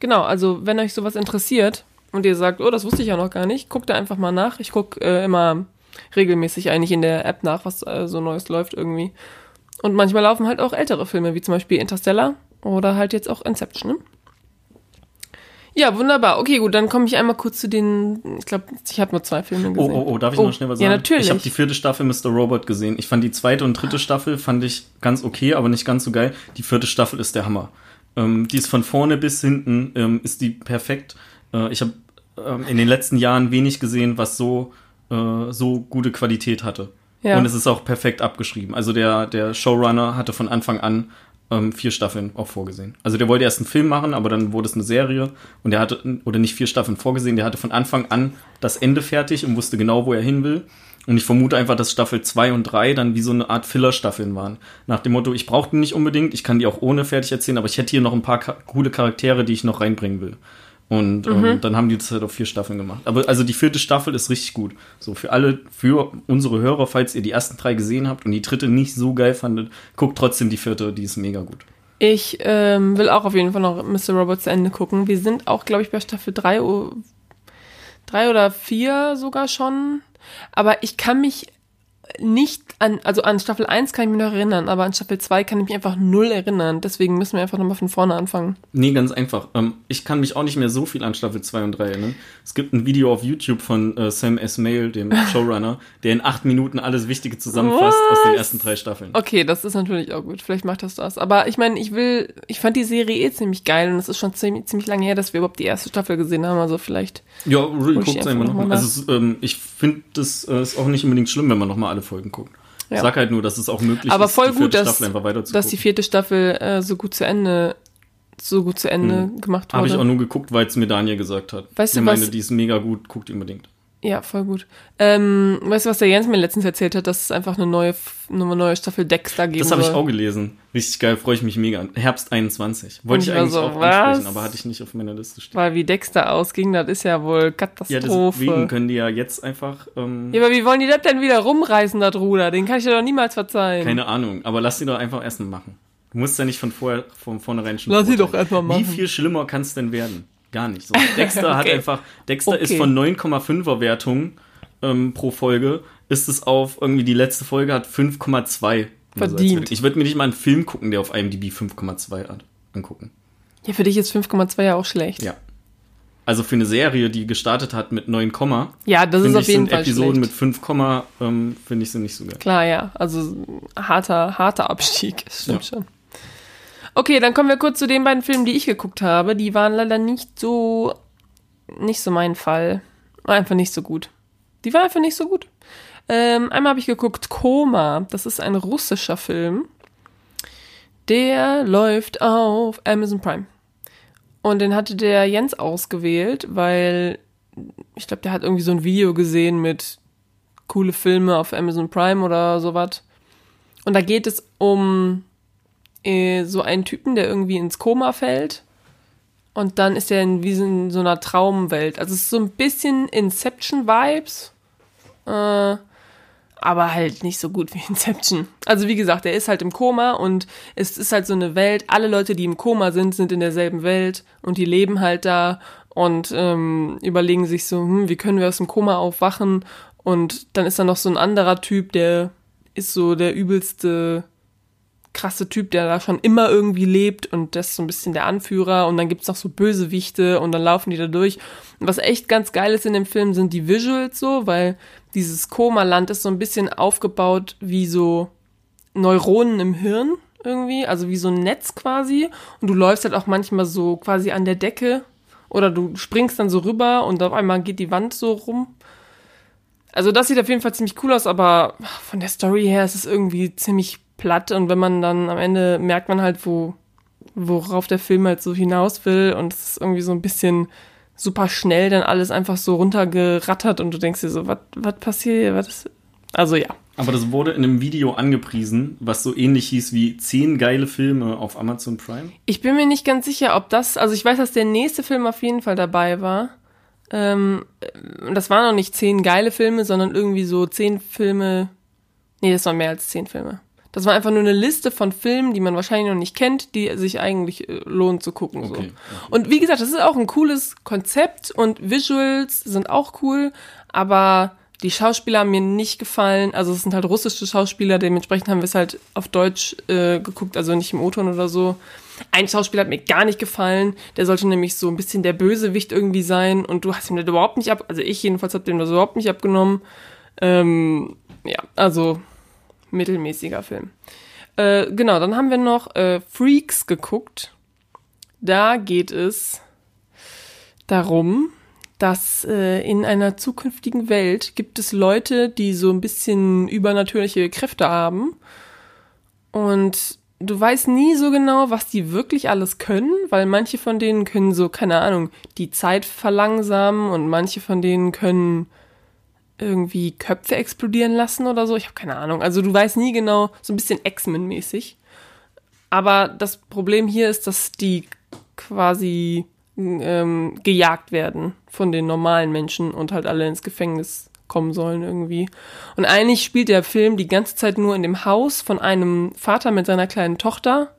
Speaker 1: genau, also wenn euch sowas interessiert und ihr sagt, oh, das wusste ich ja noch gar nicht, guckt da einfach mal nach. Ich gucke äh, immer regelmäßig eigentlich in der App nach, was äh, so Neues läuft irgendwie. Und manchmal laufen halt auch ältere Filme, wie zum Beispiel Interstellar oder halt jetzt auch Inception. Ne? Ja, wunderbar. Okay, gut, dann komme ich einmal kurz zu den, ich glaube, ich habe nur zwei Filme
Speaker 2: Oh,
Speaker 1: gesehen.
Speaker 2: oh, oh, darf ich noch schnell was
Speaker 1: Ja,
Speaker 2: sagen?
Speaker 1: natürlich.
Speaker 2: Ich habe die vierte Staffel Mr. Robot gesehen. Ich fand die zweite und dritte Staffel fand ich ganz okay, aber nicht ganz so geil. Die vierte Staffel ist der Hammer. Ähm, die ist von vorne bis hinten, ähm, ist die perfekt. Äh, ich habe ähm, in den letzten Jahren wenig gesehen, was so, äh, so gute Qualität hatte.
Speaker 1: Ja.
Speaker 2: Und es ist auch perfekt abgeschrieben. Also der, der Showrunner hatte von Anfang an ähm, vier Staffeln auch vorgesehen. Also der wollte erst einen Film machen, aber dann wurde es eine Serie und der hatte, oder nicht vier Staffeln vorgesehen, der hatte von Anfang an das Ende fertig und wusste genau, wo er hin will. Und ich vermute einfach, dass Staffel 2 und 3 dann wie so eine Art Filler-Staffeln waren. Nach dem Motto, ich brauche die nicht unbedingt, ich kann die auch ohne fertig erzählen, aber ich hätte hier noch ein paar coole Charaktere, die ich noch reinbringen will. Und ähm, dann haben die das halt auf vier Staffeln gemacht. Aber also die vierte Staffel ist richtig gut. So für alle, für unsere Hörer, falls ihr die ersten drei gesehen habt und die dritte nicht so geil fandet, guckt trotzdem die vierte, die ist mega gut.
Speaker 1: Ich ähm, will auch auf jeden Fall noch Mr. Robot zu Ende gucken. Wir sind auch, glaube ich, bei Staffel 3, o- drei oder 4 sogar schon. Aber ich kann mich nicht an, also an Staffel 1 kann ich mich noch erinnern, aber an Staffel 2 kann ich mich einfach null erinnern. Deswegen müssen wir einfach nochmal von vorne anfangen.
Speaker 2: Nee, ganz einfach. Ähm, ich kann mich auch nicht mehr so viel an Staffel 2 und 3 erinnern. Es gibt ein Video auf YouTube von äh, Sam S. Mail, dem Showrunner, der in acht Minuten alles Wichtige zusammenfasst aus den
Speaker 1: Was?
Speaker 2: ersten drei Staffeln.
Speaker 1: Okay, das ist natürlich auch gut. Vielleicht macht das das. Aber ich meine, ich will, ich fand die Serie eh ziemlich geil und es ist schon ziemlich, ziemlich lange her, dass wir überhaupt die erste Staffel gesehen haben. Also vielleicht.
Speaker 2: Ja, Rudy
Speaker 1: Hol ich
Speaker 2: guckt
Speaker 1: einfach
Speaker 2: einfach
Speaker 1: noch
Speaker 2: nochmal. Also es, ähm, ich finde, das äh, ist auch nicht unbedingt schlimm, wenn man nochmal alle Folgen guckt. Ich
Speaker 1: Ja.
Speaker 2: sag halt nur, dass es auch möglich
Speaker 1: Aber
Speaker 2: ist,
Speaker 1: voll
Speaker 2: die
Speaker 1: gut, dass- dass die
Speaker 2: gucken.
Speaker 1: vierte Staffel äh, so gut zu Ende, so gut zu Ende gemacht
Speaker 2: Habe
Speaker 1: wurde.
Speaker 2: ich auch nur geguckt, weil es mir Daniel gesagt hat.
Speaker 1: Weißt du, was-
Speaker 2: meinte, die ist mega gut, guckt unbedingt.
Speaker 1: Ja, voll gut. Ähm, weißt du, was der Jens mir letztens erzählt hat, dass es einfach eine neue, eine neue Staffel Dexter geben
Speaker 2: Das habe ich auch gelesen. Richtig geil, freue ich mich mega. Herbst 21. Wollte ich
Speaker 1: ich
Speaker 2: eigentlich
Speaker 1: so,
Speaker 2: auch
Speaker 1: was?
Speaker 2: ansprechen, aber hatte ich nicht auf meiner Liste stehen.
Speaker 1: Weil wie Dexter ausging, das ist ja wohl
Speaker 2: Ja,
Speaker 1: Katastrophe.
Speaker 2: deswegen können die ja jetzt einfach, ähm,
Speaker 1: Ja, aber wie wollen die das denn wieder rumreißen, das Ruder? Den kann ich dir doch niemals verzeihen.
Speaker 2: keine Ahnung, aber lass sie doch einfach erstmal machen. Du musst ja nicht von vorher, von vornherein schon.
Speaker 1: Lass sie doch erstmal machen.
Speaker 2: Wie viel schlimmer kann es denn werden? Gar nicht. So, Dexter hat
Speaker 1: Okay.
Speaker 2: einfach, Dexter ist
Speaker 1: Okay.
Speaker 2: von 9,5er Wertung ähm, pro Folge, ist es auf irgendwie die letzte Folge hat 5,2.
Speaker 1: Verdient.
Speaker 2: Ich würde mir nicht mal einen Film gucken, der auf IMDb 5,2 hat. Angucken.
Speaker 1: Ja, für dich ist 5,2 ja auch schlecht.
Speaker 2: Ja. Also für eine Serie, die gestartet hat mit 9,
Speaker 1: Ja, das ist auf jeden
Speaker 2: sind
Speaker 1: Fall
Speaker 2: Episoden
Speaker 1: schlecht.
Speaker 2: mit 5, Komma, ähm, finde ich sie nicht so geil.
Speaker 1: Klar, ja. Also harter, harter Abstieg. Das stimmt
Speaker 2: Ja.
Speaker 1: schon. Okay, dann kommen wir kurz zu den beiden Filmen, die ich geguckt habe. Die waren leider nicht so, nicht so mein Fall. Einfach nicht so gut. Die waren einfach nicht so gut. Ähm, einmal habe ich geguckt Koma. Das ist ein russischer Film. Der läuft auf Amazon Prime. Und den hatte der Jens ausgewählt, weil ich glaube, der hat irgendwie so ein Video gesehen mit coole Filme auf Amazon Prime oder sowas. Und da geht es um äh, so einen Typen, der irgendwie ins Koma fällt. Und dann ist er in, wie in so einer Traumwelt. Also es ist so ein bisschen Inception-Vibes. Äh, aber halt nicht so gut wie Inception. Also wie gesagt, er ist halt im Koma und es ist halt so eine Welt. Alle Leute, die im Koma sind, sind in derselben Welt und die leben halt da und ähm, überlegen sich so, hm, wie können wir aus dem Koma aufwachen? Und dann ist da noch so ein anderer Typ, der ist so der übelste krasse Typ, der da schon immer irgendwie lebt und das ist so ein bisschen der Anführer und dann gibt's noch so Bösewichte und dann laufen die da durch. Und was echt ganz geil ist in dem Film sind die Visuals so, weil dieses Koma-Land ist so ein bisschen aufgebaut wie so Neuronen im Hirn irgendwie, also wie so ein Netz quasi und du läufst halt auch manchmal so quasi an der Decke oder du springst dann so rüber und auf einmal geht die Wand so rum. Also das sieht auf jeden Fall ziemlich cool aus, aber von der Story her ist es irgendwie ziemlich platt und wenn man dann am Ende merkt man halt, wo, worauf der Film halt so hinaus will und es ist irgendwie so ein bisschen super schnell dann alles einfach so runtergerattert und du denkst dir so, was passiert hier, was also ja.
Speaker 2: Aber das wurde in einem Video angepriesen, was so ähnlich hieß wie zehn geile Filme auf Amazon Prime.
Speaker 1: Ich bin mir nicht ganz sicher, ob das, also ich weiß, dass der nächste Film auf jeden Fall dabei war. Ähm, das waren noch nicht zehn geile Filme, sondern irgendwie so zehn Filme. Nee, das waren mehr als zehn Filme. Das war einfach nur eine Liste von Filmen, die man wahrscheinlich noch nicht kennt, die sich eigentlich äh, lohnt zu gucken. Okay, so. Okay. Und wie gesagt, das ist auch ein cooles Konzept und Visuals sind auch cool, aber die Schauspieler haben mir nicht gefallen. Also es sind halt russische Schauspieler, dementsprechend haben wir es halt auf Deutsch äh, geguckt, also nicht im O-Ton oder so. Ein Schauspieler hat mir gar nicht gefallen. Der sollte nämlich so ein bisschen der Bösewicht irgendwie sein. Und du hast ihm das überhaupt nicht ab, also ich jedenfalls habe dem das überhaupt nicht abgenommen. Ähm, ja, also mittelmäßiger Film. Äh, genau, dann haben wir noch äh, Freaks geguckt. Da geht es darum, dass äh, in einer zukünftigen Welt gibt es Leute, die so ein bisschen übernatürliche Kräfte haben. Und du weißt nie so genau, was die wirklich alles können, weil manche von denen können so, keine Ahnung, die Zeit verlangsamen und manche von denen können irgendwie Köpfe explodieren lassen oder so. Ich habe keine Ahnung. Also du weißt nie genau, so ein bisschen X-Men-mäßig. Aber das Problem hier ist, dass die quasi ähm, gejagt werden von den normalen Menschen und halt alle ins Gefängnis kommen sollen irgendwie. Und eigentlich spielt der Film die ganze Zeit nur in dem Haus von einem Vater mit seiner kleinen Tochter.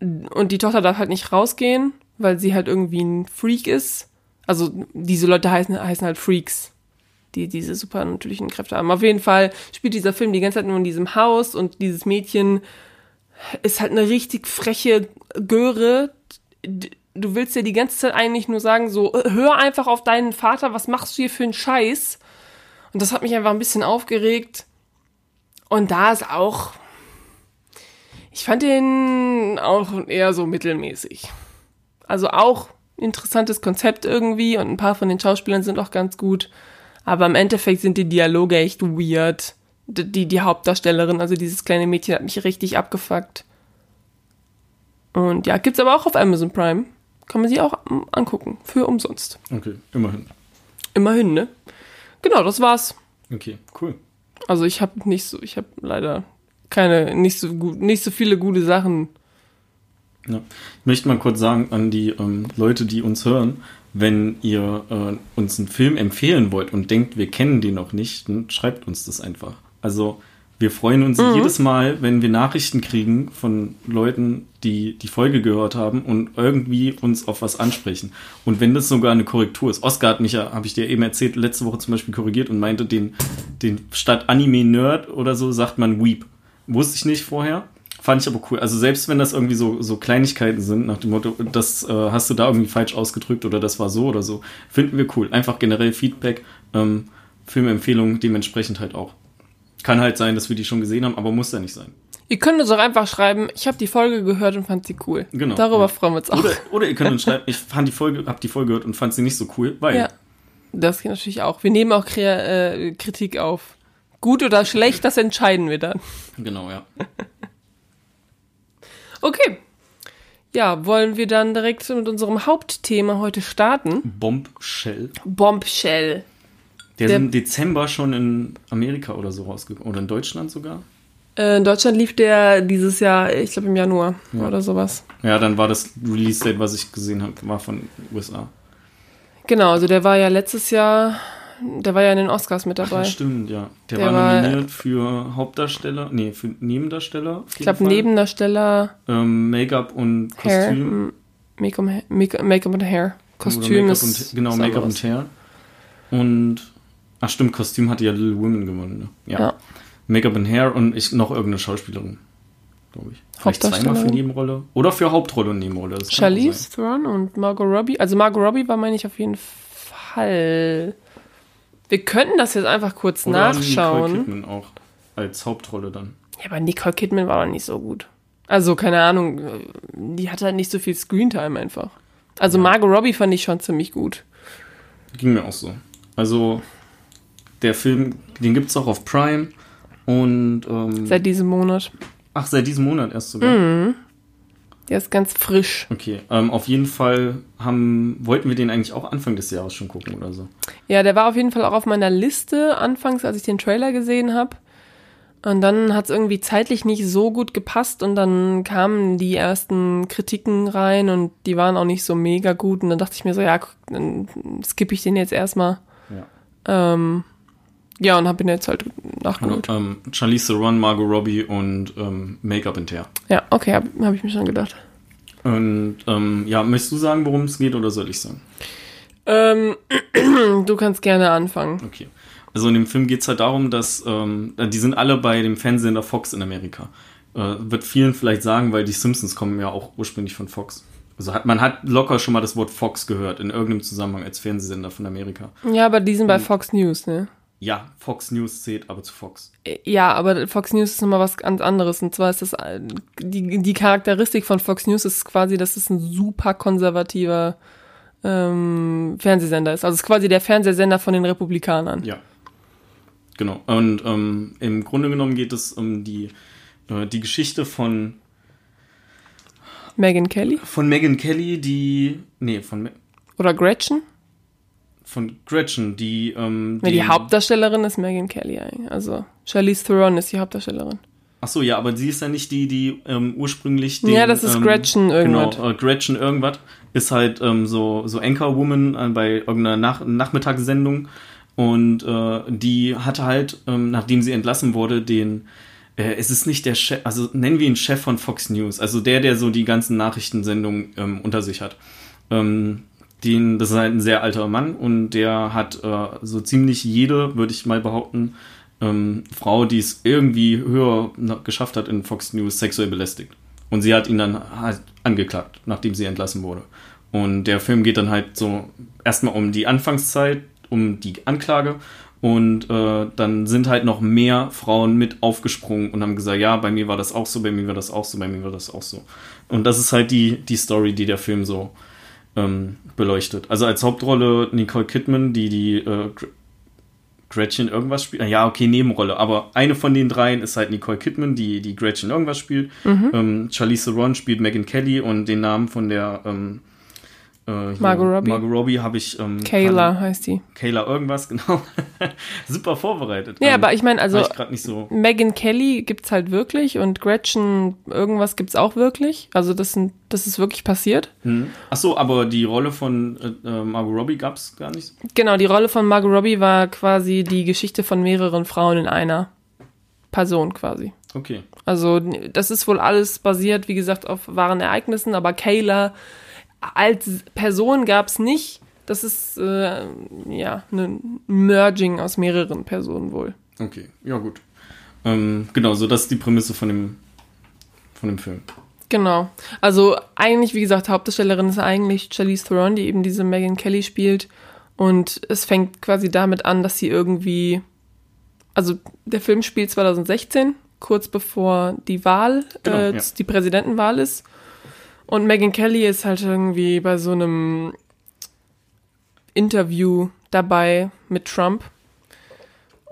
Speaker 1: Und die Tochter darf halt nicht rausgehen, weil sie halt irgendwie ein Freak ist. Also diese Leute heißen, heißen halt Freaks, die diese supernatürlichen Kräfte haben. Auf jeden Fall spielt dieser Film die ganze Zeit nur in diesem Haus und dieses Mädchen ist halt eine richtig freche Göre, du willst ja die ganze Zeit eigentlich nur sagen, so, hör einfach auf deinen Vater, was machst du hier für einen Scheiß? Und das hat mich einfach ein bisschen aufgeregt. Und da ist auch, ich fand den auch eher so mittelmäßig. Also auch interessantes Konzept irgendwie und ein paar von den Schauspielern sind auch ganz gut. Aber im Endeffekt sind die Dialoge echt weird. Die, die Hauptdarstellerin, also dieses kleine Mädchen, hat mich richtig abgefuckt. Und ja, gibt's aber auch auf Amazon Prime. Kann man sich auch angucken. Für umsonst.
Speaker 2: Okay, immerhin.
Speaker 1: Immerhin, ne? Genau, das war's.
Speaker 2: Okay, cool.
Speaker 1: Also ich habe nicht so, ich habe leider keine, nicht so gut, nicht so viele gute Sachen.
Speaker 2: Ja. Ich möchte mal kurz sagen an die ähm, Leute, die uns hören, wenn ihr äh, uns einen Film empfehlen wollt und denkt, wir kennen den noch nicht, dann schreibt uns das einfach. Also wir freuen uns mhm. jedes Mal, wenn wir Nachrichten kriegen von Leuten, die die Folge gehört haben und irgendwie uns auf was ansprechen. Und wenn das sogar eine Korrektur ist. Oscar hat mich ja, habe ich dir eben erzählt, letzte Woche zum Beispiel korrigiert und meinte, den, den statt Anime-Nerd oder so sagt man Weep. Wusste ich nicht vorher. Fand ich aber cool. Also selbst wenn das irgendwie so, so Kleinigkeiten sind, nach dem Motto, das äh, hast du da irgendwie falsch ausgedrückt oder das war so oder so, finden wir cool. Einfach generell Feedback, ähm, Filmempfehlungen dementsprechend halt auch. Kann halt sein, dass wir die schon gesehen haben, aber muss ja nicht sein.
Speaker 1: Ihr könnt uns auch einfach schreiben, ich habe die Folge gehört und fand sie cool. Genau. Darüber ja. freuen wir uns auch.
Speaker 2: Oder, oder ihr könnt uns schreiben, ich fand die Folge, hab die Folge gehört und fand sie nicht so cool, weil. Ja.
Speaker 1: Das geht natürlich auch. Wir nehmen auch äh, Kritik auf. Gut oder schlecht, das entscheiden wir dann.
Speaker 2: Genau, ja.
Speaker 1: okay. Ja, wollen wir dann direkt mit unserem Hauptthema heute starten?
Speaker 2: Bombshell.
Speaker 1: Bombshell.
Speaker 2: Der, der ist im Dezember schon in Amerika oder so rausgekommen. Oder in Deutschland sogar?
Speaker 1: Äh, in Deutschland lief der dieses Jahr, ich glaube im Januar ja. oder sowas.
Speaker 2: Ja, dann war das Release-Date, was ich gesehen habe, war von USA.
Speaker 1: Genau, also der war ja letztes Jahr, der war ja in den Oscars mit dabei. Ach,
Speaker 2: stimmt, ja. Der, der war nominiert für Hauptdarsteller, nee, für Nebendarsteller.
Speaker 1: Ich glaube Nebendarsteller.
Speaker 2: Ähm, Make-up und Kostüm.
Speaker 1: Make-up Make und Hair. Kostüm
Speaker 2: ist. Und, genau, Make-up und Hair. Und Ach stimmt, Kostüm hatte ja Little Women gewonnen. Ne? Ja. ja. Make-up and Hair und ich noch irgendeine Schauspielerin, glaube ich. Vielleicht zweimal für? Nebenrolle. Oder für Hauptrolle und Nebenrolle.
Speaker 1: Charlize Theron und Margot Robbie. Also Margot Robbie war, meine ich, auf jeden Fall. Wir könnten das jetzt einfach kurz.
Speaker 2: Oder
Speaker 1: nachschauen.
Speaker 2: Nicole Kidman auch als Hauptrolle dann.
Speaker 1: Ja, aber Nicole Kidman war doch nicht so gut. Also, keine Ahnung, die hatte halt nicht so viel Screentime einfach. Also Margot Robbie fand ich schon ziemlich gut.
Speaker 2: Ging mir auch so. Also, der Film, den gibt es auch auf Prime. Und, ähm,
Speaker 1: Seit diesem Monat.
Speaker 2: ach, seit diesem Monat erst sogar.
Speaker 1: Mhm. Der ist ganz frisch.
Speaker 2: Okay, ähm, auf jeden Fall haben, wollten wir den eigentlich auch Anfang des Jahres schon gucken oder so.
Speaker 1: Ja, der war auf jeden Fall auch auf meiner Liste anfangs, als ich den Trailer gesehen habe. Und dann hat es irgendwie zeitlich nicht so gut gepasst und dann kamen die ersten Kritiken rein und die waren auch nicht so mega gut. Und dann dachte ich mir so, ja, guck, dann skippe ich den jetzt erstmal.
Speaker 2: Ja.
Speaker 1: Ähm, ja, und habe ihn jetzt halt nachgeholt.
Speaker 2: ähm, Charlize Theron, Margot Robbie und ähm, Make-up Hair.
Speaker 1: Ja, okay, habe hab ich mir schon gedacht.
Speaker 2: Und ähm, ja, möchtest du sagen, worum es geht oder soll ich sagen?
Speaker 1: Ähm, du kannst gerne anfangen.
Speaker 2: Okay. Also in dem Film geht es halt darum, dass ähm, die sind alle bei dem Fernsehsender Fox in Amerika. Äh, wird vielen vielleicht sagen, weil die Simpsons kommen ja auch ursprünglich von Fox. Also hat, man hat locker schon mal das Wort Fox gehört in irgendeinem Zusammenhang als Fernsehsender von Amerika.
Speaker 1: Ja, aber die sind bei Fox News, ne?
Speaker 2: Ja, Fox News zählt aber zu Fox.
Speaker 1: Ja, aber Fox News ist nochmal was ganz anderes. Und zwar ist das, äh, die, die Charakteristik von Fox News ist quasi, dass es ein super konservativer ähm, Fernsehsender ist. Also es ist quasi der Fernsehsender von den Republikanern.
Speaker 2: Ja. Genau. Und ähm, im Grunde genommen geht es um die, äh, die Geschichte von,
Speaker 1: Megan Kelly
Speaker 2: von Megan Kelly, die. Nee, von, Me-
Speaker 1: oder Gretchen.
Speaker 2: Von Gretchen, die. Ähm,
Speaker 1: Nee, die Hauptdarstellerin ist Megan Kelly eigentlich. Also Charlize Theron ist die Hauptdarstellerin.
Speaker 2: Ach so, ja, aber sie ist ja nicht die, die ähm, ursprünglich den,
Speaker 1: Ja, das ist
Speaker 2: ähm,
Speaker 1: Gretchen irgendwas.
Speaker 2: Genau, äh, Gretchen irgendwas ist halt ähm, so so Anchorwoman äh, bei irgendeiner Nach Nachmittagssendung und äh, die hatte halt, ähm, nachdem sie entlassen wurde, den äh, es ist nicht der Chef, also nennen wir ihn Chef von Fox News, also der, der so die ganzen Nachrichtensendungen ähm, unter sich hat. Ähm, den, das ist halt ein sehr alter Mann und der hat äh, so ziemlich jede, würde ich mal behaupten, ähm, Frau, die es irgendwie höher geschafft hat in Fox News, sexuell belästigt. Und sie hat ihn dann halt angeklagt, nachdem sie entlassen wurde. Und der Film geht dann halt so erstmal um die Anfangszeit, um die Anklage. Und äh, dann sind halt noch mehr Frauen mit aufgesprungen und haben gesagt, ja, bei mir war das auch so, bei mir war das auch so, bei mir war das auch so. Und das ist halt die, die Story, die der Film so ähm, beleuchtet. Also als Hauptrolle Nicole Kidman, die die äh, Gr- Gretchen irgendwas spielt. Ja, okay, Nebenrolle. Aber eine von den dreien ist halt Nicole Kidman, die die Gretchen irgendwas spielt.
Speaker 1: Mhm.
Speaker 2: Ähm, Charlize Theron spielt Megan Kelly und den Namen von der ähm, äh,
Speaker 1: Margot Robbie.
Speaker 2: Margot Robbie habe ich. Ähm,
Speaker 1: Kayla heißt die.
Speaker 2: Kayla irgendwas, genau. Super vorbereitet.
Speaker 1: Ja,
Speaker 2: Ähm,
Speaker 1: aber ich meine, also
Speaker 2: ich so.
Speaker 1: Megan Kelly gibt's halt wirklich und Gretchen irgendwas gibt's auch wirklich. Also das sind, das ist wirklich passiert.
Speaker 2: Hm. Ach so, aber die Rolle von äh, äh, Margot Robbie gab es gar nicht.
Speaker 1: Genau, die Rolle von Margot Robbie war quasi die Geschichte von mehreren Frauen in einer Person quasi.
Speaker 2: Okay.
Speaker 1: Also das ist wohl alles basiert, wie gesagt, auf wahren Ereignissen, aber Kayla als Person gab's nicht. Das ist äh, ja ein Merging aus mehreren Personen wohl.
Speaker 2: Okay, ja gut. Ähm, genau, so das ist die Prämisse von dem, von dem Film.
Speaker 1: Genau. Also eigentlich, wie gesagt, Hauptdarstellerin ist eigentlich Charlize Theron, die eben diese Megan Kelly spielt. Und es fängt quasi damit an, dass sie irgendwie, also der Film spielt 2016, kurz bevor die Wahl,
Speaker 2: Genau,
Speaker 1: äh,
Speaker 2: ja.
Speaker 1: die Präsidentenwahl ist. Und Megan Kelly ist halt irgendwie bei so einem Interview dabei mit Trump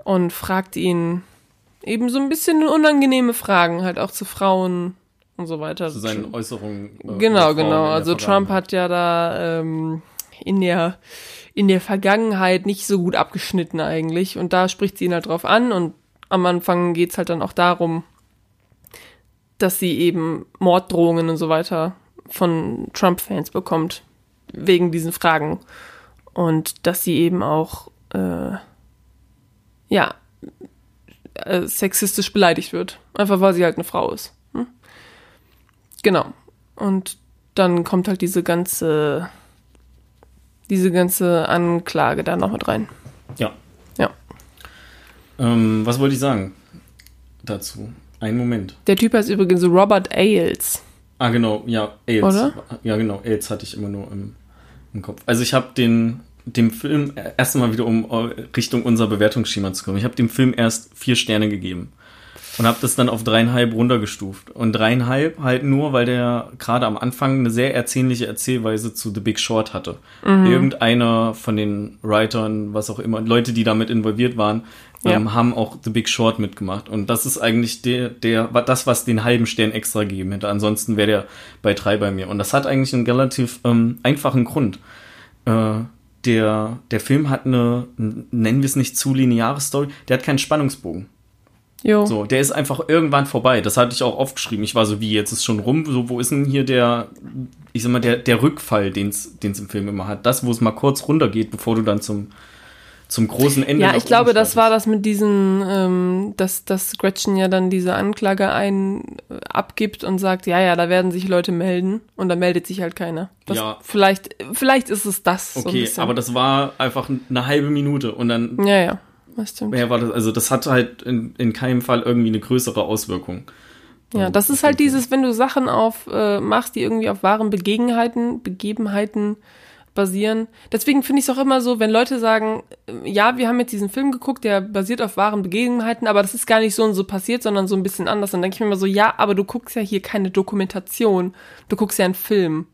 Speaker 1: und fragt ihn eben so ein bisschen unangenehme Fragen, halt auch zu Frauen und so weiter.
Speaker 2: Zu seinen Äußerungen. äh,
Speaker 1: Genau, genau. Also Trump hat ja da ähm, in der in der Vergangenheit nicht so gut abgeschnitten eigentlich und da spricht sie ihn halt drauf an und am Anfang geht's halt dann auch darum, dass sie eben Morddrohungen und so weiter von Trump-Fans bekommt wegen diesen Fragen und dass sie eben auch äh, ja äh, sexistisch beleidigt wird, einfach weil sie halt eine Frau ist. Hm? Genau. Und dann kommt halt diese ganze, diese ganze Anklage da noch mit rein.
Speaker 2: Ja.
Speaker 1: Ja.
Speaker 2: Ähm, was wollte ich sagen? dazu. Einen Moment.
Speaker 1: Der Typ heißt übrigens Robert Ailes.
Speaker 2: Ah, genau, ja, AIDS.
Speaker 1: Oder?
Speaker 2: Ja, genau, AIDS hatte ich immer nur im, im Kopf. Also ich habe den dem Film erst mal wieder um äh, Richtung unser Bewertungsschema zu kommen. Ich habe dem Film erst vier Sterne gegeben und habe das dann auf dreieinhalb runtergestuft. Und dreieinhalb halt nur, weil der gerade am Anfang eine sehr erzähnliche Erzählweise zu The Big Short hatte. Mhm. Irgendeiner von den Writern, was auch immer, Leute, die damit involviert waren, ja. ähm, haben auch The Big Short mitgemacht. Und das ist eigentlich der, der, das, was den halben Stern extra gegeben hätte. Ansonsten wäre der bei drei bei mir. Und das hat eigentlich einen relativ ähm, einfachen Grund. Äh, der, der Film hat eine, nennen wir es nicht zu lineare Story, der hat keinen Spannungsbogen. Jo. So, der ist einfach irgendwann vorbei. Das hatte ich auch aufgeschrieben. Ich war so, wie, jetzt ist schon rum. So, wo ist denn hier der, ich sag mal, der, der Rückfall, den es im Film immer hat? Das, wo es mal kurz runtergeht, bevor du dann zum, zum großen Ende.
Speaker 1: Ja, ich glaube, das war das mit diesen, ähm, dass, dass Gretchen ja dann diese Anklage ein äh, abgibt und sagt, ja, ja, da werden sich Leute melden und da meldet sich halt keiner. Das, ja. Vielleicht, vielleicht ist es das.
Speaker 2: Okay, so aber das war einfach eine halbe Minute und dann.
Speaker 1: Ja, ja. Das stimmt.
Speaker 2: Ja, war das, also das hat halt in, in keinem Fall irgendwie eine größere Auswirkung.
Speaker 1: Ja, das ist halt dieses, wenn du Sachen auf äh, machst, die irgendwie auf wahren Begebenheiten, Begebenheiten basieren. Deswegen finde ich es auch immer so, wenn Leute sagen, äh, ja, wir haben jetzt diesen Film geguckt, der basiert auf wahren Begebenheiten, aber das ist gar nicht so und so passiert, sondern so ein bisschen anders. Dann denke ich mir immer so, ja, aber du guckst ja hier keine Dokumentation, du guckst ja einen Film.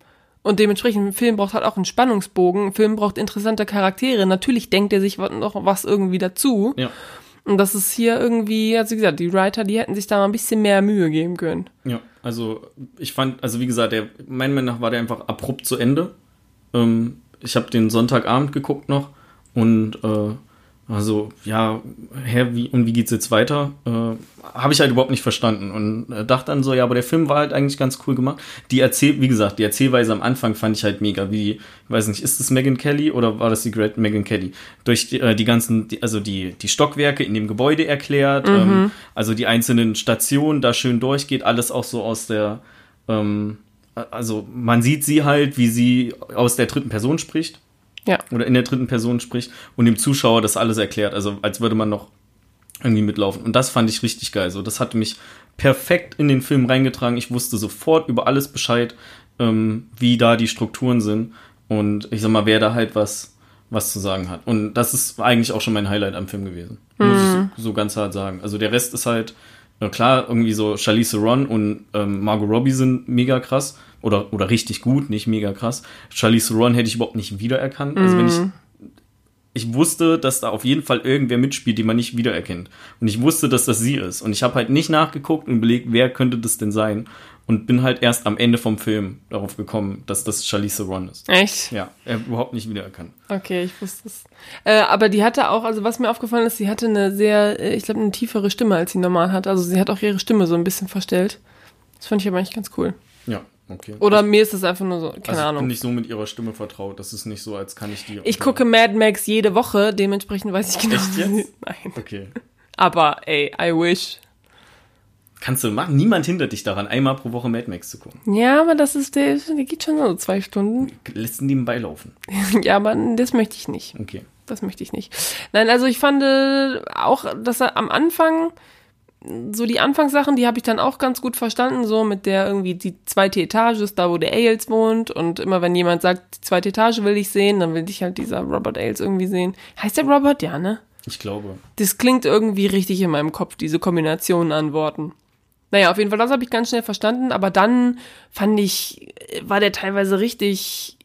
Speaker 1: Und dementsprechend, ein Film braucht halt auch einen Spannungsbogen, ein Film braucht interessante Charaktere. Natürlich denkt er sich noch was irgendwie dazu. Ja. Und das ist hier irgendwie, also wie gesagt, die Writer, die hätten sich da mal ein bisschen mehr Mühe geben können.
Speaker 2: Ja, also ich fand, also wie gesagt, der, meiner Meinung nach war der einfach abrupt zu Ende. Ähm, ich habe den Sonntagabend geguckt noch und äh, also, ja, hä, wie, und wie geht's jetzt weiter? Äh, Habe ich halt überhaupt nicht verstanden und äh, dachte dann so, ja, aber der Film war halt eigentlich ganz cool gemacht. Die Erzähl, wie gesagt, die Erzählweise am Anfang fand ich halt mega, wie, ich weiß nicht, ist das Megan Kelly oder war das die Great Megan Kelly? Durch die, äh, die ganzen, die, also die, die Stockwerke in dem Gebäude erklärt, mhm. ähm, also die einzelnen Stationen da schön durchgeht, alles auch so aus der, ähm, also man sieht sie halt, wie sie aus der dritten Person spricht. Ja. Oder in der dritten Person spricht und dem Zuschauer das alles erklärt. Also als würde man noch irgendwie mitlaufen. Und das fand ich richtig geil. So, das hatte mich perfekt in den Film reingetragen. Ich wusste sofort über alles Bescheid, ähm, wie da die Strukturen sind. Und ich sag mal, wer da halt was, was zu sagen hat. Und das ist eigentlich auch schon mein Highlight am Film gewesen. Mhm. Muss ich so ganz hart sagen. Also der Rest ist halt, klar, irgendwie so Charlize Theron und ähm, Margot Robbie sind mega krass oder, oder richtig gut, nicht mega krass. Charlize Theron hätte ich überhaupt nicht wiedererkannt. Also wenn ich mhm. ich wusste, dass da auf jeden Fall irgendwer mitspielt, den man nicht wiedererkennt. Und ich wusste, dass das sie ist. Und ich habe halt nicht nachgeguckt und überlegt, wer könnte das denn sein. Und bin halt erst am Ende vom Film darauf gekommen, dass das Charlize Theron ist.
Speaker 1: Echt?
Speaker 2: Ja, er überhaupt nicht wiedererkannt.
Speaker 1: Okay, ich wusste es. Äh, aber die hatte auch, also was mir aufgefallen ist, sie hatte eine sehr, äh, ich glaube, eine tiefere Stimme, als sie normal hat. Also sie hat auch ihre Stimme so ein bisschen verstellt. Das fand ich aber eigentlich ganz cool.
Speaker 2: Ja, Okay.
Speaker 1: Oder mir ist es einfach nur so, keine also Ahnung.
Speaker 2: Ich bin nicht so mit ihrer Stimme vertraut. Das ist nicht so, als kann ich die.
Speaker 1: Ich gucke Mad Max jede Woche, dementsprechend weiß ich genau.
Speaker 2: Echt jetzt?
Speaker 1: Nein.
Speaker 2: Okay.
Speaker 1: Aber ey, I wish.
Speaker 2: Kannst du machen. Niemand hindert dich daran, einmal pro Woche Mad Max zu gucken.
Speaker 1: Ja, aber das ist der, der geht schon so zwei Stunden.
Speaker 2: Lässt ihn nebenbei laufen.
Speaker 1: ja, aber das möchte ich nicht.
Speaker 2: Okay.
Speaker 1: Das möchte ich nicht. Nein, also ich fand äh, auch, dass er am Anfang so die Anfangssachen, die habe ich dann auch ganz gut verstanden, so mit der irgendwie die zweite Etage ist da, wo der Ailes wohnt und immer wenn jemand sagt, die zweite Etage will ich sehen, dann will ich halt dieser Robert Ailes irgendwie sehen. Heißt der Robert? Ja, ne?
Speaker 2: Ich glaube.
Speaker 1: Das klingt irgendwie richtig in meinem Kopf, diese Kombination an Worten. Naja, auf jeden Fall, das habe ich ganz schnell verstanden, aber dann fand ich, war der teilweise richtig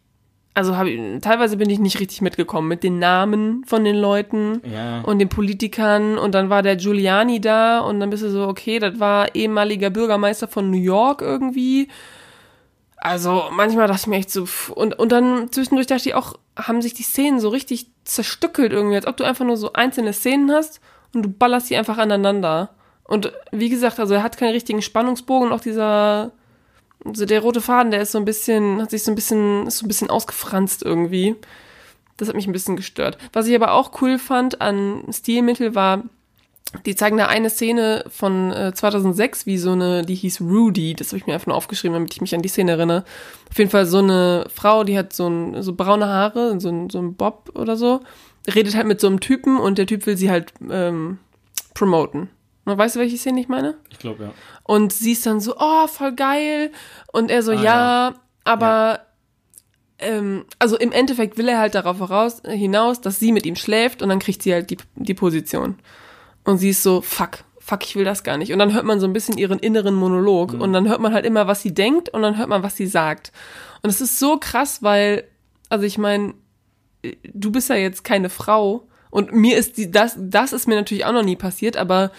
Speaker 1: also hab, teilweise bin ich nicht richtig mitgekommen mit den Namen von den Leuten
Speaker 2: ja.
Speaker 1: und den Politikern und dann war der Giuliani da und dann bist du so, okay, das war ehemaliger Bürgermeister von New York irgendwie. Also manchmal dachte ich mir echt so, und, und dann zwischendurch dachte ich auch, haben sich die Szenen so richtig zerstückelt irgendwie, als ob du einfach nur so einzelne Szenen hast und du ballerst sie einfach aneinander. Und wie gesagt, also er hat keinen richtigen Spannungsbogen auch dieser also der rote Faden, der ist so ein bisschen, hat sich so ein bisschen, ist so ein bisschen ausgefranst irgendwie. Das hat mich ein bisschen gestört. Was ich aber auch cool fand an Stilmittel war, die zeigen da eine Szene von äh, 2006, wie so eine, die hieß Rudy, das habe ich mir einfach nur aufgeschrieben, damit ich mich an die Szene erinnere. Auf jeden Fall so eine Frau, die hat so, ein, so braune Haare, so ein, so ein Bob oder so, redet halt mit so einem Typen und der Typ will sie halt ähm, promoten. Weißt du, welche Szene ich meine?
Speaker 2: Ich glaube, ja.
Speaker 1: Und sie ist dann so, oh, voll geil. Und er so,
Speaker 2: Ah,
Speaker 1: ja,
Speaker 2: ja.
Speaker 1: aber ähm, also im Endeffekt will er halt darauf heraus, hinaus, dass sie mit ihm schläft und dann kriegt sie halt die, die Position. Und sie ist so, fuck, fuck, ich will das gar nicht. Und dann hört man so ein bisschen ihren inneren Monolog und dann hört man halt immer, was sie denkt und dann hört man, was sie sagt. Und es ist so krass, weil, also ich meine, du bist ja jetzt keine Frau und mir ist die, das, das ist mir natürlich auch noch nie passiert, aber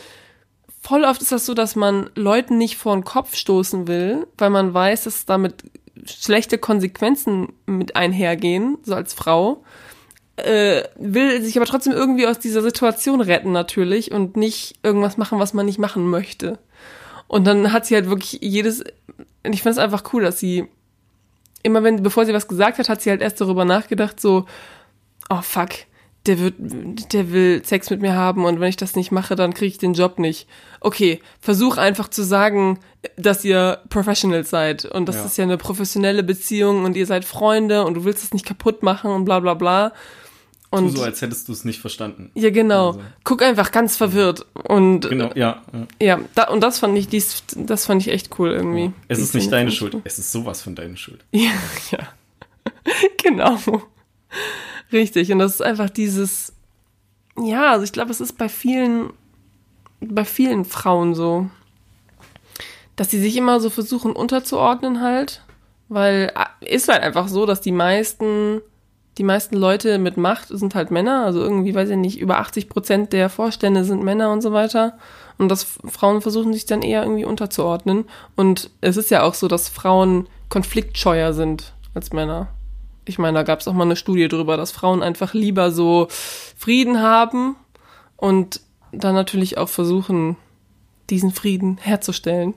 Speaker 1: voll oft ist das so, dass man Leuten nicht vor den Kopf stoßen will, weil man weiß, dass damit schlechte Konsequenzen mit einhergehen, so als Frau. Äh, will sich aber trotzdem irgendwie aus dieser Situation retten natürlich und nicht irgendwas machen, was man nicht machen möchte. Und dann hat sie halt wirklich jedes, ich fand es einfach cool, dass sie immer wenn, bevor sie was gesagt hat, hat sie halt erst darüber nachgedacht, so, oh fuck, der wird, der will Sex mit mir haben und wenn ich das nicht mache, dann kriege ich den Job nicht. Okay, versuch einfach zu sagen, dass ihr Professionals seid und das
Speaker 2: Ja.
Speaker 1: ist ja eine professionelle Beziehung und ihr seid Freunde und du willst es nicht kaputt machen und bla bla bla.
Speaker 2: Tu
Speaker 1: Und
Speaker 2: so, als hättest du es nicht verstanden.
Speaker 1: ja, genau.
Speaker 2: Also.
Speaker 1: Guck einfach ganz verwirrt und
Speaker 2: Genau, ja. ja.
Speaker 1: ja, da, und das fand ich, dies, das fand ich echt cool irgendwie.
Speaker 2: Es
Speaker 1: Die
Speaker 2: ist nicht deine Schuld.
Speaker 1: cool.
Speaker 2: Es ist sowas von deine Schuld.
Speaker 1: Ja, ja. genau. Richtig. Und das ist einfach dieses, ja, also ich glaube, es ist bei vielen, bei vielen Frauen so, dass sie sich immer so versuchen unterzuordnen halt, weil äh, ist halt einfach so, dass die meisten, die meisten Leute mit Macht sind halt Männer, also irgendwie, weiß ich nicht, über 80 Prozent der Vorstände sind Männer und so weiter. Und dass Frauen versuchen sich dann eher irgendwie unterzuordnen. Und es ist ja auch so, dass Frauen konfliktscheuer sind als Männer. Ich meine, da gab es auch mal eine Studie drüber, dass Frauen einfach lieber so Frieden haben und dann natürlich auch versuchen, diesen Frieden herzustellen.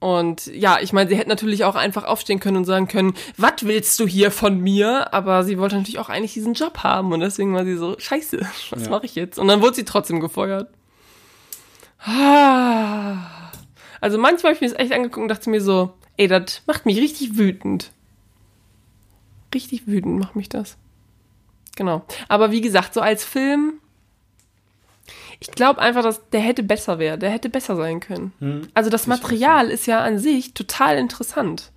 Speaker 1: Und ja, ich meine, sie hätte natürlich auch einfach aufstehen können und sagen können, was willst du hier von mir? Aber sie wollte natürlich auch eigentlich diesen Job haben und deswegen war sie so, scheiße, was
Speaker 2: Ja.
Speaker 1: mache ich jetzt? Und dann wurde sie trotzdem gefeuert. Ah. Also manchmal habe ich mir das echt angeguckt und dachte mir so, ey, das macht mich richtig wütend. Richtig wütend macht mich das. Genau. Aber wie gesagt, so als Film, ich glaube einfach, dass der hätte besser wäre. Der hätte besser sein können.
Speaker 2: Hm.
Speaker 1: Also das Material ist ja an sich total interessant.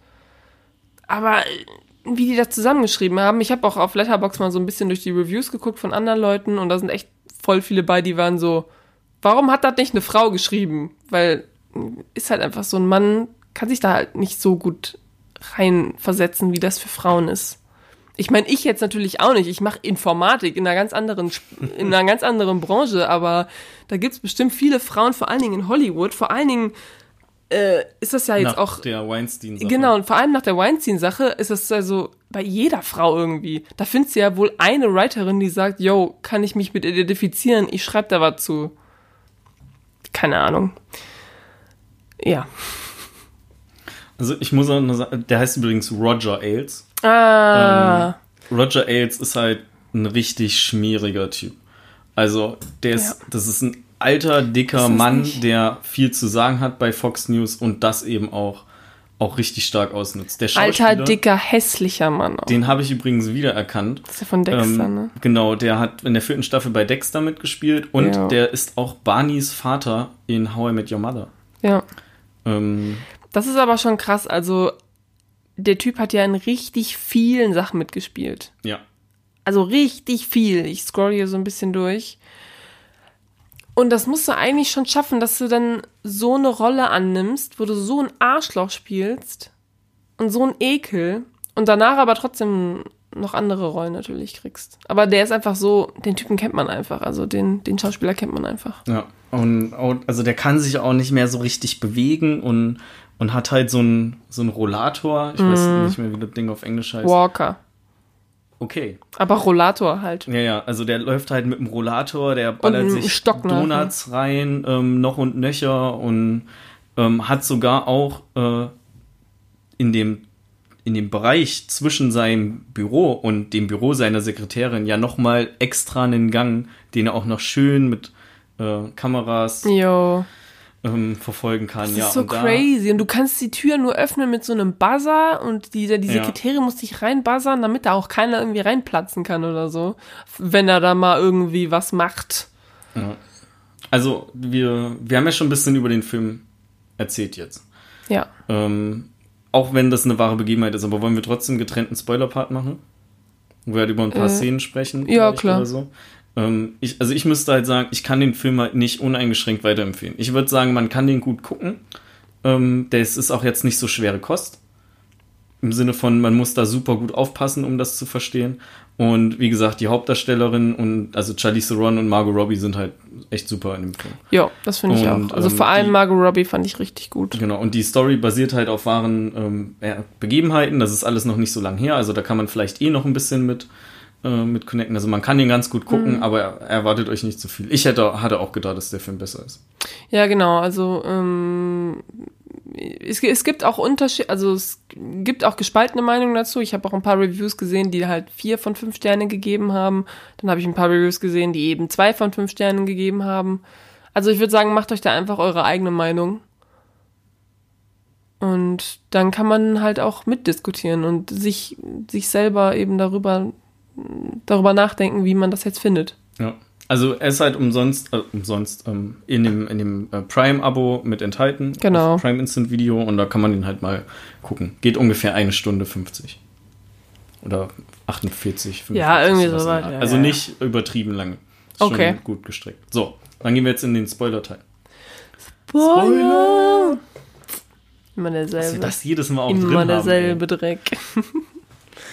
Speaker 1: Aber äh, wie die das zusammengeschrieben haben, ich habe auch auf Letterbox mal so ein bisschen durch die Reviews geguckt von anderen Leuten und da sind echt voll viele bei, die waren so, warum hat das nicht eine Frau geschrieben? Weil äh, ist halt einfach so ein Mann, kann sich da halt nicht so gut reinversetzen, wie das für Frauen ist. Ich meine, ich jetzt natürlich auch nicht. Ich mache Informatik in einer ganz anderen in einer ganz anderen Branche, aber da gibt's bestimmt viele Frauen, vor allen Dingen in Hollywood. Vor allen Dingen äh, ist das ja jetzt
Speaker 2: Nach
Speaker 1: auch
Speaker 2: der Weinstein-Sache.
Speaker 1: Genau, und vor allem nach der Weinstein-Sache ist es also bei jeder Frau irgendwie. Da findest du ja wohl eine Writerin, die sagt, yo, kann ich mich mit identifizieren? Ich schreibe da was zu. Keine Ahnung. Ja.
Speaker 2: Also ich muss auch nur sagen, der heißt übrigens Roger Ailes.
Speaker 1: Ah,
Speaker 2: Roger Ailes ist halt ein richtig schmieriger Typ. Also der ist,
Speaker 1: Ja.
Speaker 2: das ist ein alter, dicker Mann,
Speaker 1: nicht-
Speaker 2: der viel zu sagen hat bei Fox News und das eben auch, auch richtig stark ausnutzt. Der
Speaker 1: alter, dicker, hässlicher Mann. Auch.
Speaker 2: den habe ich übrigens wiedererkannt.
Speaker 1: Das ist ja von Dexter,
Speaker 2: Ähm,
Speaker 1: ne?
Speaker 2: Genau, der hat in der vierten Staffel bei Dexter mitgespielt und
Speaker 1: Ja.
Speaker 2: der ist auch Barneys Vater in How I Met Your Mother.
Speaker 1: Ja.
Speaker 2: Ähm,
Speaker 1: Das ist aber schon krass. Also, der Typ hat ja in richtig vielen Sachen mitgespielt.
Speaker 2: ja.
Speaker 1: Also richtig viel. Ich scroll hier so ein bisschen durch. Und das musst du eigentlich schon schaffen, dass du dann so eine Rolle annimmst, wo du so ein Arschloch spielst und so ein Ekel und danach aber trotzdem noch andere Rollen natürlich kriegst. Aber der ist einfach so, den Typen kennt man einfach, also den, den Schauspieler kennt man einfach.
Speaker 2: Ja, und also der kann sich auch nicht mehr so richtig bewegen und, und hat halt so einen so einen Rollator. Ich weiß
Speaker 1: Mhm.
Speaker 2: nicht mehr, wie das Ding auf Englisch heißt.
Speaker 1: Walker.
Speaker 2: Okay.
Speaker 1: Aber Rollator halt.
Speaker 2: Ja, ja, also der läuft halt mit dem Rollator, der ballert sich
Speaker 1: nachher.
Speaker 2: Donuts rein, ähm, noch und nöcher und ähm, hat sogar auch äh, in dem in dem Bereich zwischen seinem Büro und dem Büro seiner Sekretärin ja nochmal extra einen Gang, den er auch noch schön mit äh, Kameras
Speaker 1: Jo.
Speaker 2: Ähm, verfolgen kann.
Speaker 1: Das
Speaker 2: ja,
Speaker 1: ist so
Speaker 2: und
Speaker 1: crazy. Und du kannst die Tür nur öffnen mit so einem Buzzer und die, die
Speaker 2: Ja.
Speaker 1: Sekretärin muss dich reinbuzzern, damit da auch keiner irgendwie reinplatzen kann oder so. Wenn er da mal irgendwie was macht.
Speaker 2: Ja. Also, wir, wir haben ja schon ein bisschen über den Film erzählt jetzt.
Speaker 1: Ja.
Speaker 2: Ähm, auch wenn das eine wahre Begebenheit ist, aber wollen wir trotzdem getrennten Spoiler-Part machen? Wo wir halt über ein paar
Speaker 1: Äh,
Speaker 2: Szenen sprechen?
Speaker 1: ja, klar.
Speaker 2: Oder so. Ähm, ich, also ich müsste halt sagen, ich kann den Film halt nicht uneingeschränkt weiterempfehlen. Ich würde sagen, man kann den gut gucken. Ähm, das ist auch jetzt nicht so schwere Kost. Im Sinne von, man muss da super gut aufpassen, um das zu verstehen. Und wie gesagt, die Hauptdarstellerin und also Charlize Theron und Margot Robbie sind halt echt super in dem Film.
Speaker 1: Ja, das finde ich
Speaker 2: Und,
Speaker 1: auch. Also
Speaker 2: ähm,
Speaker 1: vor allem
Speaker 2: die-
Speaker 1: Margot Robbie fand ich richtig gut.
Speaker 2: Genau, und die Story basiert halt auf wahren ähm, Begebenheiten. Das ist alles noch nicht so lang her, also da kann man vielleicht eh noch ein bisschen mit, äh, mit connecten. Also man kann den ganz gut
Speaker 1: Mhm.
Speaker 2: gucken, aber erwartet euch nicht zu viel. Ich hätte, hatte auch gedacht, dass der Film besser ist.
Speaker 1: Ja, genau. Also ähm, es, es gibt auch Unterschiede, also es gibt auch gespaltene Meinungen dazu. Ich habe auch ein paar Reviews gesehen, die halt vier von fünf Sternen gegeben haben. Dann habe ich ein paar Reviews gesehen, die eben zwei von fünf Sternen gegeben haben. Also ich würde sagen, macht euch da einfach eure eigene Meinung. Und dann kann man halt auch mitdiskutieren und sich, sich selber eben darüber, darüber nachdenken, wie man das jetzt findet.
Speaker 2: Ja. Also er ist halt umsonst, äh, umsonst ähm, in dem, in dem äh, Prime-Abo mit enthalten.
Speaker 1: Genau.
Speaker 2: Prime Instant Video und da kann man den halt mal gucken. Geht ungefähr eine Stunde 50. Oder 48, 45.
Speaker 1: Ja, irgendwie so weit, ja,
Speaker 2: Also
Speaker 1: ja.
Speaker 2: nicht übertrieben lange. Ist
Speaker 1: Okay.
Speaker 2: Schon gut gestrickt. So, dann gehen wir jetzt in den Spoiler-Teil.
Speaker 1: Spoiler! Immer
Speaker 2: Dass wir
Speaker 1: derselbe.
Speaker 2: das jedes Mal auch
Speaker 1: Immer derselbe. Dreck.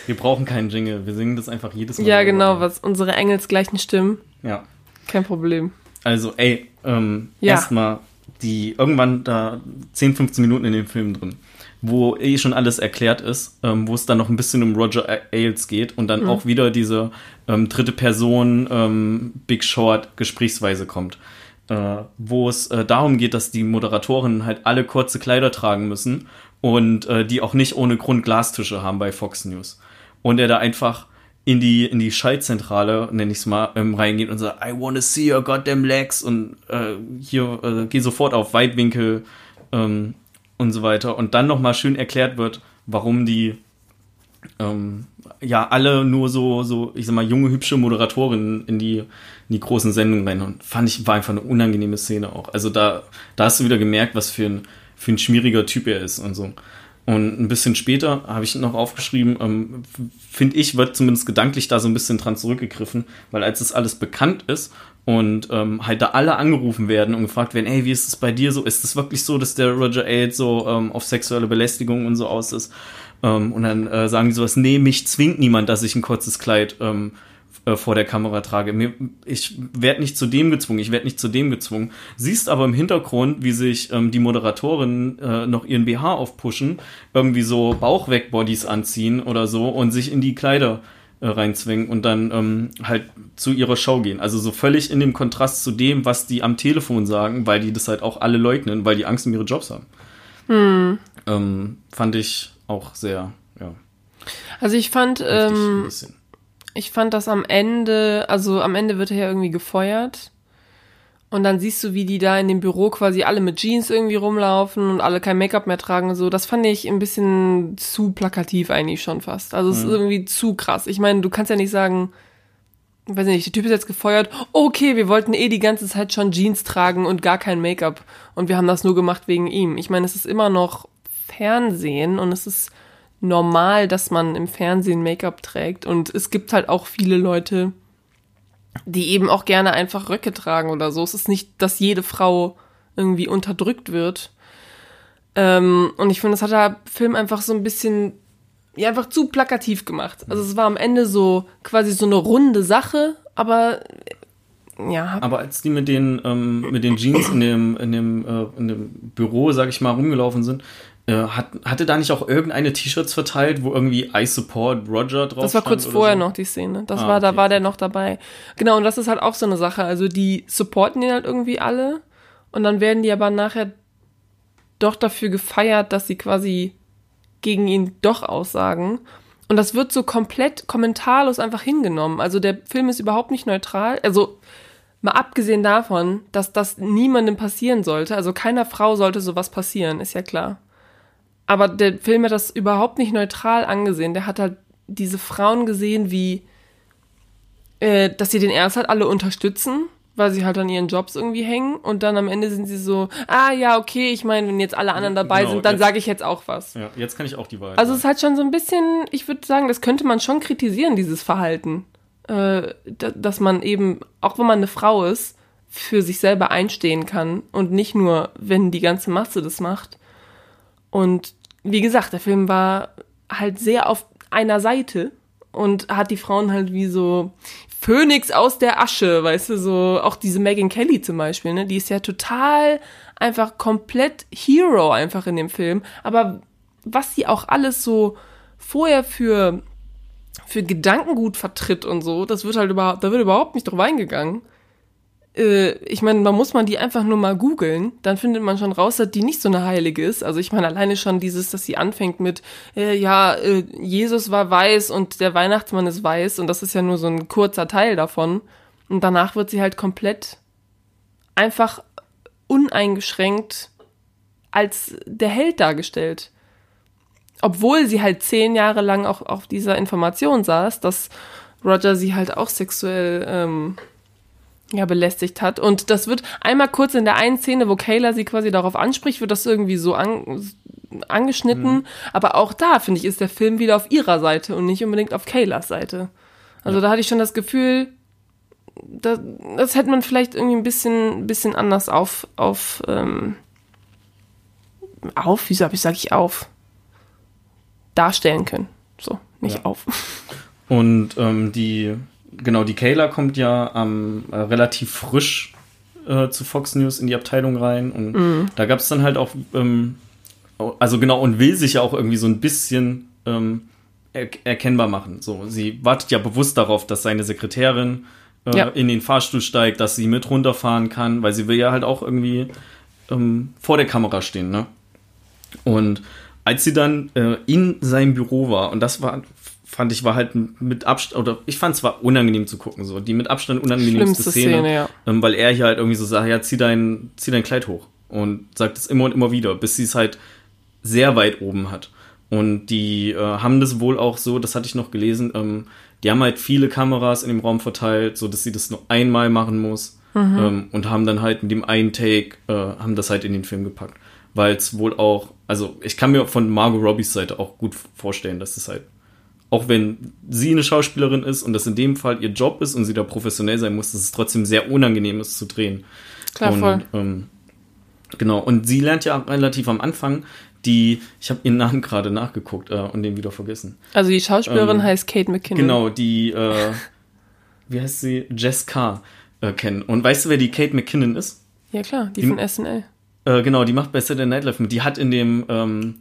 Speaker 2: Wir brauchen keinen Jingle. Wir singen das einfach jedes Mal.
Speaker 1: Ja, genau, was unsere engelsgleichen Stimmen.
Speaker 2: Ja.
Speaker 1: Kein Problem.
Speaker 2: Also, ey, ähm,
Speaker 1: Ja.
Speaker 2: erstmal die irgendwann da 10, 15 Minuten in dem Film drin, wo eh schon alles erklärt ist, ähm, wo es dann noch ein bisschen um Roger Ailes geht und
Speaker 1: Mhm.
Speaker 2: dann auch wieder diese ähm, dritte Person ähm, Big Short Gesprächsweise kommt. Äh, wo es äh, darum geht, dass die Moderatoren halt alle kurze Kleider tragen müssen und äh, die auch nicht ohne Grund Glastische haben bei Fox News. Und er da einfach in die, in die Schaltzentrale, nenne ich es mal, ähm, reingeht und sagt, I wanna see your goddamn legs und äh, hier, äh, geh sofort auf Weitwinkel ähm, und so weiter. Und dann nochmal schön erklärt wird, warum die ähm, ja alle nur so, so, ich sag mal, junge, hübsche Moderatorinnen in die, in die großen Sendungen rein. Und fand ich, war einfach eine unangenehme Szene auch. Also da, da hast du wieder gemerkt, was für ein, für ein schmieriger Typ er ist und so. Und ein bisschen später habe ich noch aufgeschrieben, ähm, finde ich, wird zumindest gedanklich da so ein bisschen dran zurückgegriffen, weil als das alles bekannt ist und ähm, halt da alle angerufen werden und gefragt werden, ey, wie ist es bei dir so? Ist es wirklich so, dass der Roger Ailes so ähm, auf sexuelle Belästigung und so aus ist? Ähm, und dann äh, sagen die sowas, nee, mich zwingt niemand, dass ich ein kurzes Kleid ähm, äh, vor der Kamera trage. Mir, ich werde nicht zu dem gezwungen, ich werde nicht zu dem gezwungen. Siehst aber im Hintergrund, wie sich ähm, die Moderatoren äh, noch ihren BH aufpushen, irgendwie so Bauchweg-Bodies anziehen oder so und sich in die Kleider äh, reinzwingen und dann ähm, halt zu ihrer Show gehen. Also so völlig in dem Kontrast zu dem, was die am Telefon sagen, weil die das halt auch alle leugnen, weil die Angst um ihre Jobs haben. Ähm, fand ich auch sehr, ja,
Speaker 1: Also ich fand,
Speaker 2: heftig ein
Speaker 1: ähm,
Speaker 2: bisschen.
Speaker 1: Ich fand das am Ende, also am Ende wird er ja irgendwie gefeuert. Und dann siehst du, wie die da in dem Büro quasi alle mit Jeans irgendwie rumlaufen und alle kein Make-up mehr tragen und so. Das fand ich ein bisschen zu plakativ eigentlich schon fast. Also es ist irgendwie zu krass. Ich meine, du kannst ja nicht sagen, weiß nicht, der Typ ist jetzt gefeuert. Okay, wir wollten eh die ganze Zeit schon Jeans tragen und gar kein Make-up. Und wir haben das nur gemacht wegen ihm. Ich meine, es ist immer noch Fernsehen und es ist normal, dass man im Fernsehen Make-up trägt. Und es gibt halt auch viele Leute, die eben auch gerne einfach Röcke tragen oder so. Es ist nicht, dass jede Frau irgendwie unterdrückt wird. Ähm, und ich finde, das hat der Film einfach so ein bisschen, ja, einfach zu plakativ gemacht. Also es war am Ende so quasi so eine runde Sache, aber ja,
Speaker 2: Aber als die mit den, ähm, mit den Jeans in dem, in dem, äh, in dem Büro, sag ich mal, rumgelaufen sind, äh, hat, hatte da nicht auch irgendeine T-Shirts verteilt, wo irgendwie I support Roger drauf
Speaker 1: Das war kurz vorher
Speaker 2: so?
Speaker 1: noch die Szene. Das
Speaker 2: Ah,
Speaker 1: war, da
Speaker 2: okay.
Speaker 1: war der noch dabei. Genau, und das ist halt auch so eine Sache. Also die supporten ihn halt irgendwie alle und dann werden die aber nachher doch dafür gefeiert, dass sie quasi gegen ihn doch aussagen. Und das wird so komplett kommentarlos einfach hingenommen. Also der Film ist überhaupt nicht neutral. Also mal abgesehen davon, dass das niemandem passieren sollte. Also keiner Frau sollte sowas passieren, ist ja klar. Aber der Film hat das überhaupt nicht neutral angesehen. Der hat halt diese Frauen gesehen, wie, äh, dass sie den erst halt alle unterstützen weil sie halt an ihren Jobs irgendwie hängen und dann am Ende sind sie so, ah ja, okay, ich meine, wenn jetzt alle anderen dabei
Speaker 2: Genau,
Speaker 1: sind, dann sage ich jetzt auch was.
Speaker 2: Ja, jetzt kann ich auch die Wahrheit
Speaker 1: Also es ist halt schon so ein bisschen, ich würde sagen, das könnte man schon kritisieren, dieses Verhalten. Äh, da- dass man eben, auch wenn man eine Frau ist, für sich selber einstehen kann und nicht nur, wenn die ganze Masse das macht. Und wie gesagt, der Film war halt sehr auf einer Seite und hat die Frauen halt wie so Phönix aus der Asche, weißt du, so auch diese Megan Kelly zum Beispiel, ne, die ist ja total einfach komplett Hero einfach in dem Film, aber was sie auch alles so vorher für für Gedankengut vertritt und so, das wird halt überhaupt, da wird überhaupt nicht drauf eingegangen. Äh, ich meine, man muss man die einfach nur mal googeln, dann findet man schon raus, dass die nicht so eine Heilige ist. Also ich meine, alleine schon dieses, dass sie anfängt mit, äh, ja, äh, Jesus war weiß und der Weihnachtsmann ist weiß und das ist ja nur so ein kurzer Teil davon. Und danach wird sie halt komplett einfach uneingeschränkt als der Held dargestellt. Obwohl sie halt zehn Jahre lang auch auf dieser Information saß, dass Roger sie halt auch sexuell ähm, ja, belästigt hat. Und das wird einmal kurz in der einen Szene, wo Kayla sie quasi darauf anspricht, wird das irgendwie so an, angeschnitten. Aber auch da, finde ich, ist der Film wieder auf ihrer Seite und nicht unbedingt auf Kaylas Seite. Also da hatte ich schon das Gefühl, da, das hätte man vielleicht irgendwie ein bisschen, bisschen anders auf, auf, ähm, auf, wieso hab ich, sag ich auf, darstellen können. So, nicht
Speaker 2: Ja.
Speaker 1: auf.
Speaker 2: Und ähm, die, genau, die Kayla kommt ja ähm, äh, relativ frisch äh, zu Fox News in die Abteilung rein. Und
Speaker 1: Mhm.
Speaker 2: da gab es dann halt auch, ähm, also genau, und will sich ja auch irgendwie so ein bisschen ähm, er erkennbar machen. So, sie wartet ja bewusst darauf, dass seine Sekretärin äh,
Speaker 1: Ja.
Speaker 2: in den Fahrstuhl steigt, dass sie mit runterfahren kann, weil sie will ja halt auch irgendwie ähm, vor der Kamera stehen, ne? Und als sie dann äh, in seinem Büro war, und das war, fand ich, war halt mit Abstand, oder ich fand es war unangenehm zu gucken, so, die mit Abstand unangenehmste Szene,
Speaker 1: Szene, ja.
Speaker 2: ähm, weil er hier halt irgendwie so sagt, ja, zieh dein, zieh dein Kleid hoch und sagt es immer und immer wieder, bis sie es halt sehr weit oben hat. Und die äh, haben das wohl auch so, das hatte ich noch gelesen, ähm, die haben halt viele Kameras in dem Raum verteilt, so dass sie das nur einmal machen muss ähm, und haben dann halt mit dem einen Take, äh, haben das halt in den Film gepackt. Weil es wohl auch, also ich kann mir von Margot Robbies Seite auch gut vorstellen, dass es halt, auch wenn sie eine Schauspielerin ist und das in dem Fall ihr Job ist und sie da professionell sein muss, dass es trotzdem sehr unangenehm ist zu drehen.
Speaker 1: Klar,
Speaker 2: und,
Speaker 1: voll.
Speaker 2: Ähm, genau, und sie lernt ja relativ am Anfang die, ich habe ihren Namen gerade nachgeguckt äh, und den wieder vergessen.
Speaker 1: Also die Schauspielerin
Speaker 2: Ähm,
Speaker 1: heißt Kate McKinnon.
Speaker 2: Genau, die, äh, wie heißt sie? Jess Carr äh, kennen. Und weißt du, wer die Kate McKinnon ist?
Speaker 1: Ja klar, die
Speaker 2: Die-
Speaker 1: von SNL.
Speaker 2: Äh, genau, die macht bei Saturday Night Live mit. Die hat in dem, ähm,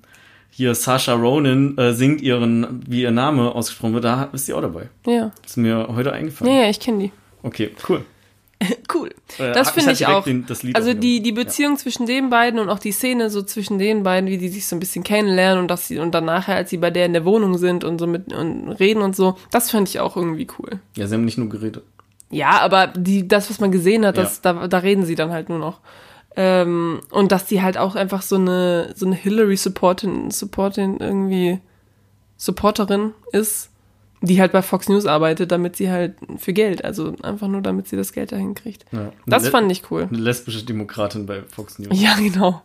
Speaker 2: hier Sasha Ronan äh, singt ihren, wie ihr Name ausgesprochen wird, da ist sie auch dabei.
Speaker 1: Ja.
Speaker 2: Ist mir heute eingefallen.
Speaker 1: Ja, ja, ich kenne die.
Speaker 2: Okay, cool.
Speaker 1: Cool.
Speaker 2: Äh,
Speaker 1: Das finde
Speaker 2: hatte
Speaker 1: ich auch.
Speaker 2: den- das Lied
Speaker 1: Also die, die Beziehung zwischen den beiden und auch die Szene so zwischen den beiden, wie die sich so ein bisschen kennenlernen und dass sie und dann nachher, als sie bei der in der Wohnung sind und so mit und reden und so, das fand ich auch irgendwie cool.
Speaker 2: Ja. ja, sie haben nicht nur geredet.
Speaker 1: Ja, aber die, das, was man gesehen hat, das, da, da reden sie dann halt nur noch. Ähm, und dass die halt auch einfach so eine, so eine Hillary Supportin, Supportin irgendwie Supporterin ist, die halt bei Fox News arbeitet, damit sie halt für Geld, also einfach nur damit sie das Geld dahin kriegt.
Speaker 2: Ja.
Speaker 1: Das
Speaker 2: Eine-
Speaker 1: fand ich cool.
Speaker 2: Eine lesbische Demokratin bei Fox News.
Speaker 1: Ja, genau.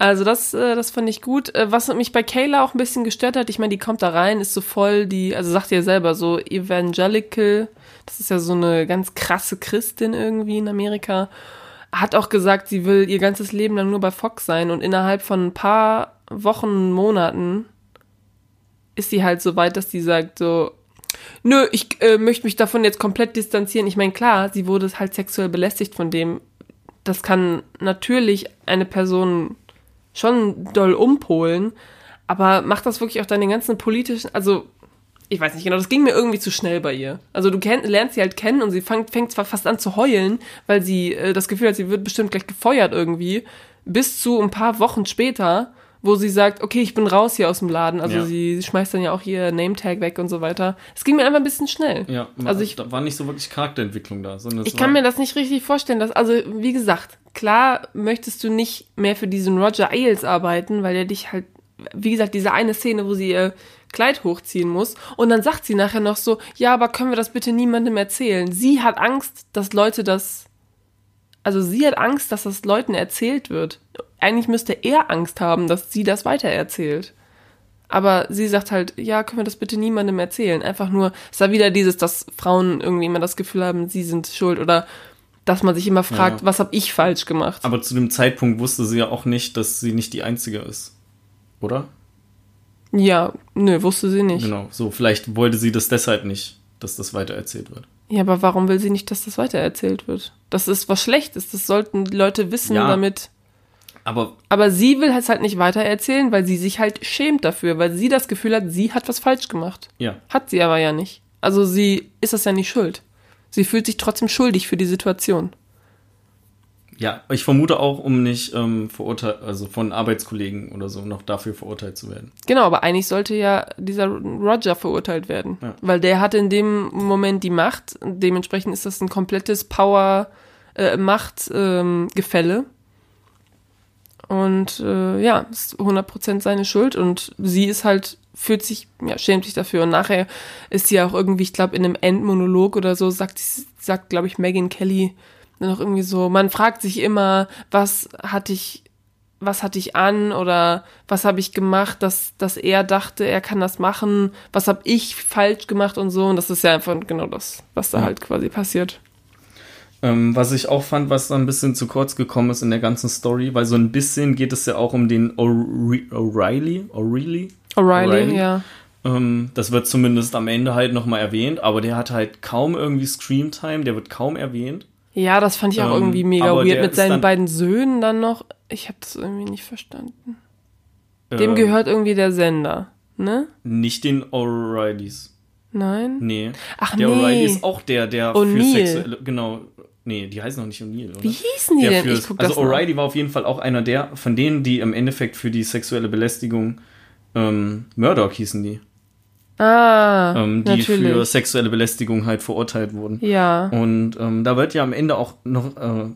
Speaker 1: Also das, äh, das fand ich gut. Äh, was mich bei Kayla auch ein bisschen gestört hat, ich meine, die kommt da rein, ist so voll die, also sagt ihr selber, so evangelical, das ist ja so eine ganz krasse Christin irgendwie in Amerika, hat auch gesagt, sie will ihr ganzes Leben lang nur bei Fox sein und innerhalb von ein paar Wochen, Monaten ist sie halt so weit, dass die sagt so, nö, ich äh, möchte mich davon jetzt komplett distanzieren. Ich meine, klar, sie wurde halt sexuell belästigt von dem. Das kann natürlich eine Person schon doll umpolen, aber macht das wirklich auch deine ganzen politischen, also ich weiß nicht genau, das ging mir irgendwie zu schnell bei ihr. Also du kenn, lernst sie halt kennen und sie fängt, fängt zwar fast an zu heulen, weil sie äh, das Gefühl hat, sie wird bestimmt gleich gefeuert irgendwie, bis zu ein paar Wochen später, wo sie sagt, okay, ich bin raus hier aus dem Laden. Also
Speaker 2: Ja.
Speaker 1: sie schmeißt dann ja auch ihr Nametag weg und so weiter. Es ging mir einfach ein bisschen schnell.
Speaker 2: Ja,
Speaker 1: Also ich-
Speaker 2: da war nicht so wirklich Charakterentwicklung da, sondern
Speaker 1: Ich kann mir das nicht richtig vorstellen, dass, also, wie gesagt, klar möchtest du nicht mehr für diesen Roger Ailes arbeiten, weil er dich halt, wie gesagt, diese eine Szene, wo sie ihr Kleid hochziehen muss. Und dann sagt sie nachher noch so, ja, aber können wir das bitte niemandem erzählen? Sie hat Angst, dass Leute das also sie hat Angst, dass das Leuten erzählt wird. Eigentlich müsste er Angst haben, dass sie das weitererzählt. Aber sie sagt halt, ja, können wir das bitte niemandem erzählen. Einfach nur, es war wieder dieses, dass Frauen irgendwie immer das Gefühl haben, sie sind schuld oder dass man sich immer fragt,
Speaker 2: Ja.
Speaker 1: was habe ich falsch gemacht?
Speaker 2: Aber zu dem Zeitpunkt wusste sie ja auch nicht, dass sie nicht die Einzige ist. Oder?
Speaker 1: Ja, nö, wusste sie nicht.
Speaker 2: Genau. So, vielleicht wollte sie das deshalb nicht, dass das weitererzählt wird.
Speaker 1: Ja, aber warum will sie nicht, dass das weitererzählt wird? Das ist was Schlechtes, das sollten die Leute wissen,
Speaker 2: Ja.
Speaker 1: damit.
Speaker 2: Aber
Speaker 1: Aber sie will es halt nicht weitererzählen, weil sie sich halt schämt dafür, weil sie das Gefühl hat, sie hat was falsch gemacht.
Speaker 2: ja,
Speaker 1: Hat sie aber ja nicht. Also sie ist das ja nicht schuld. Sie fühlt sich trotzdem schuldig für die Situation.
Speaker 2: Ja, ich vermute auch, um nicht ähm, verurteilt, also von Arbeitskollegen oder so noch dafür verurteilt zu werden.
Speaker 1: Genau, aber eigentlich sollte ja dieser Roger verurteilt werden.
Speaker 2: Ja.
Speaker 1: Weil der hatte in dem Moment die Macht. Dementsprechend ist das ein komplettes Power, äh, Macht-Gefälle. Ähm, Gefälle. und äh, ja, ist 100% seine Schuld. Und sie ist halt, fühlt sich, ja, schämt sich dafür. Und nachher ist sie auch irgendwie, ich glaube, in einem Endmonolog oder so, sagt, sagt glaube ich, Megan Kelly auch irgendwie so, man fragt sich immer, was hatte ich was hatte ich an oder was habe ich gemacht, dass, dass er dachte, er kann das machen, was habe ich falsch gemacht und so. Und das ist ja einfach genau das, was da
Speaker 2: Ja.
Speaker 1: halt quasi passiert.
Speaker 2: Ähm, was ich auch fand, was da ein bisschen zu kurz gekommen ist in der ganzen Story, weil so ein bisschen geht es ja auch um den O'Re- O'Reilly, O'Reilly.
Speaker 1: O'Reilly,
Speaker 2: O'Reilly?
Speaker 1: ja.
Speaker 2: Ähm, das wird zumindest am Ende halt nochmal erwähnt, aber der hat halt kaum irgendwie Screamtime, der wird kaum erwähnt.
Speaker 1: Ja, das fand ich auch
Speaker 2: Ähm,
Speaker 1: irgendwie mega weird
Speaker 2: der
Speaker 1: mit seinen beiden Söhnen dann noch. Ich habe das irgendwie nicht verstanden. Dem
Speaker 2: Ähm,
Speaker 1: gehört irgendwie der Sender, ne?
Speaker 2: Nicht den O'Reillys.
Speaker 1: Nein?
Speaker 2: Nee.
Speaker 1: Ach
Speaker 2: der
Speaker 1: nee.
Speaker 2: O'Reilly ist auch der, der für sexuelle. Genau. Nee, die heißen noch nicht O'Neill, oder?
Speaker 1: Wie hießen die
Speaker 2: der
Speaker 1: denn?
Speaker 2: für,
Speaker 1: Ich guck
Speaker 2: also. O'Reilly war auf jeden Fall auch einer der, von denen, die im Endeffekt für die sexuelle Belästigung ähm, Murdoch hießen die.
Speaker 1: Ah,
Speaker 2: Ähm, die für
Speaker 1: natürlich.
Speaker 2: sexuelle Belästigung halt verurteilt wurden.
Speaker 1: Ja.
Speaker 2: Und ähm, da wird ja am Ende auch noch, äh,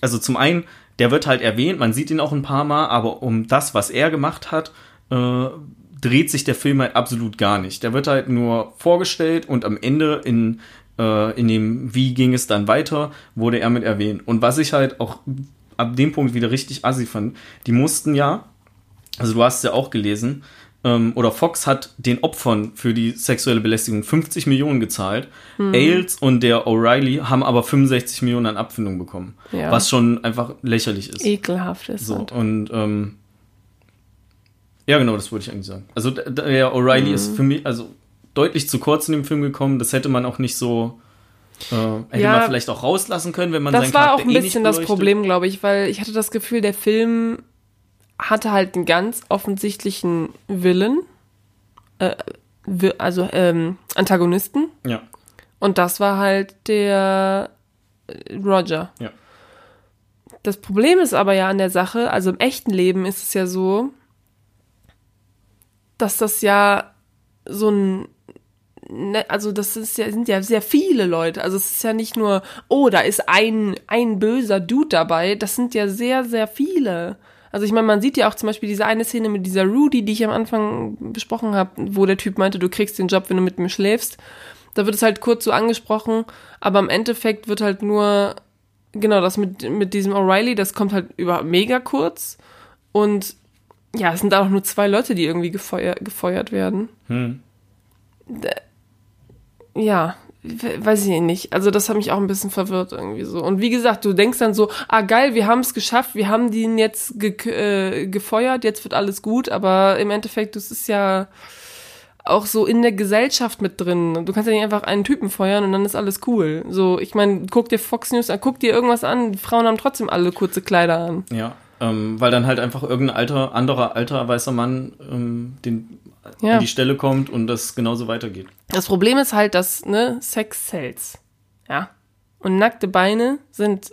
Speaker 2: also zum einen, der wird halt erwähnt, man sieht ihn auch ein paar Mal, aber um das, was er gemacht hat, äh, dreht sich der Film halt absolut gar nicht. Der wird halt nur vorgestellt und am Ende in, äh, in dem Wie ging es dann weiter, wurde er mit erwähnt. Und was ich halt auch ab dem Punkt wieder richtig assi fand, die mussten ja, also du hast es ja auch gelesen, ähm, oder Fox hat den Opfern für die sexuelle Belästigung 50 Millionen gezahlt.
Speaker 1: Hm.
Speaker 2: Ailes und der O'Reilly haben aber 65 Millionen an Abfindung bekommen.
Speaker 1: Ja.
Speaker 2: Was schon einfach lächerlich ist.
Speaker 1: Ekelhaft ist
Speaker 2: So, und ähm, ja, genau, das wollte ich eigentlich sagen. Also der O'Reilly
Speaker 1: Mhm.
Speaker 2: ist für mich also deutlich zu kurz in dem Film gekommen. Das hätte man auch nicht so äh, hätte
Speaker 1: Ja.
Speaker 2: man vielleicht auch rauslassen können, wenn man
Speaker 1: Das
Speaker 2: seinen
Speaker 1: war auch ein
Speaker 2: eh
Speaker 1: bisschen das. Problem, glaube ich, weil ich hatte das Gefühl, der Film hatte halt einen ganz offensichtlichen Willen, äh, also ähm, Antagonisten,
Speaker 2: Ja,
Speaker 1: und das war halt der äh, Roger.
Speaker 2: ja.
Speaker 1: Das Problem ist aber ja an der Sache, also im echten Leben ist es ja so, dass das ja so ein, ne, also das ist ja, sind ja sehr viele Leute. Also es ist ja nicht nur, oh, da ist ein, ein böser Dude dabei. Das sind ja sehr, sehr viele. Also ich meine, man sieht ja auch zum Beispiel diese eine Szene mit dieser Rudy, die ich am Anfang besprochen habe, wo der Typ meinte, du kriegst den Job, wenn du mit mir schläfst. Da wird es halt kurz so angesprochen, aber im Endeffekt wird halt nur, genau, das mit, mit diesem O'Reilly, das kommt halt über mega kurz. Und ja, es sind auch nur zwei Leute, die irgendwie gefeuer, gefeuert werden.
Speaker 2: Hm.
Speaker 1: Ja, we- weiß ich nicht. Also das hat mich auch ein bisschen verwirrt irgendwie so. Und wie gesagt, du denkst dann so, ah geil, wir haben es geschafft, wir haben den jetzt ge äh, gefeuert, jetzt wird alles gut, aber im Endeffekt, das ist ja auch so in der Gesellschaft mit drin. Du kannst ja nicht einfach einen Typen feuern und dann ist alles cool. So, ich meine, guck dir Fox News an, guck dir irgendwas an, Frauen haben trotzdem alle kurze Kleider an.
Speaker 2: Ja, ähm, weil dann halt einfach irgendein alter, anderer alter weißer Mann ähm, den,
Speaker 1: Ja.
Speaker 2: an die Stelle kommt und das genauso weitergeht.
Speaker 1: Das Problem ist halt, dass, ne, Sex sells. Ja. Und nackte Beine sind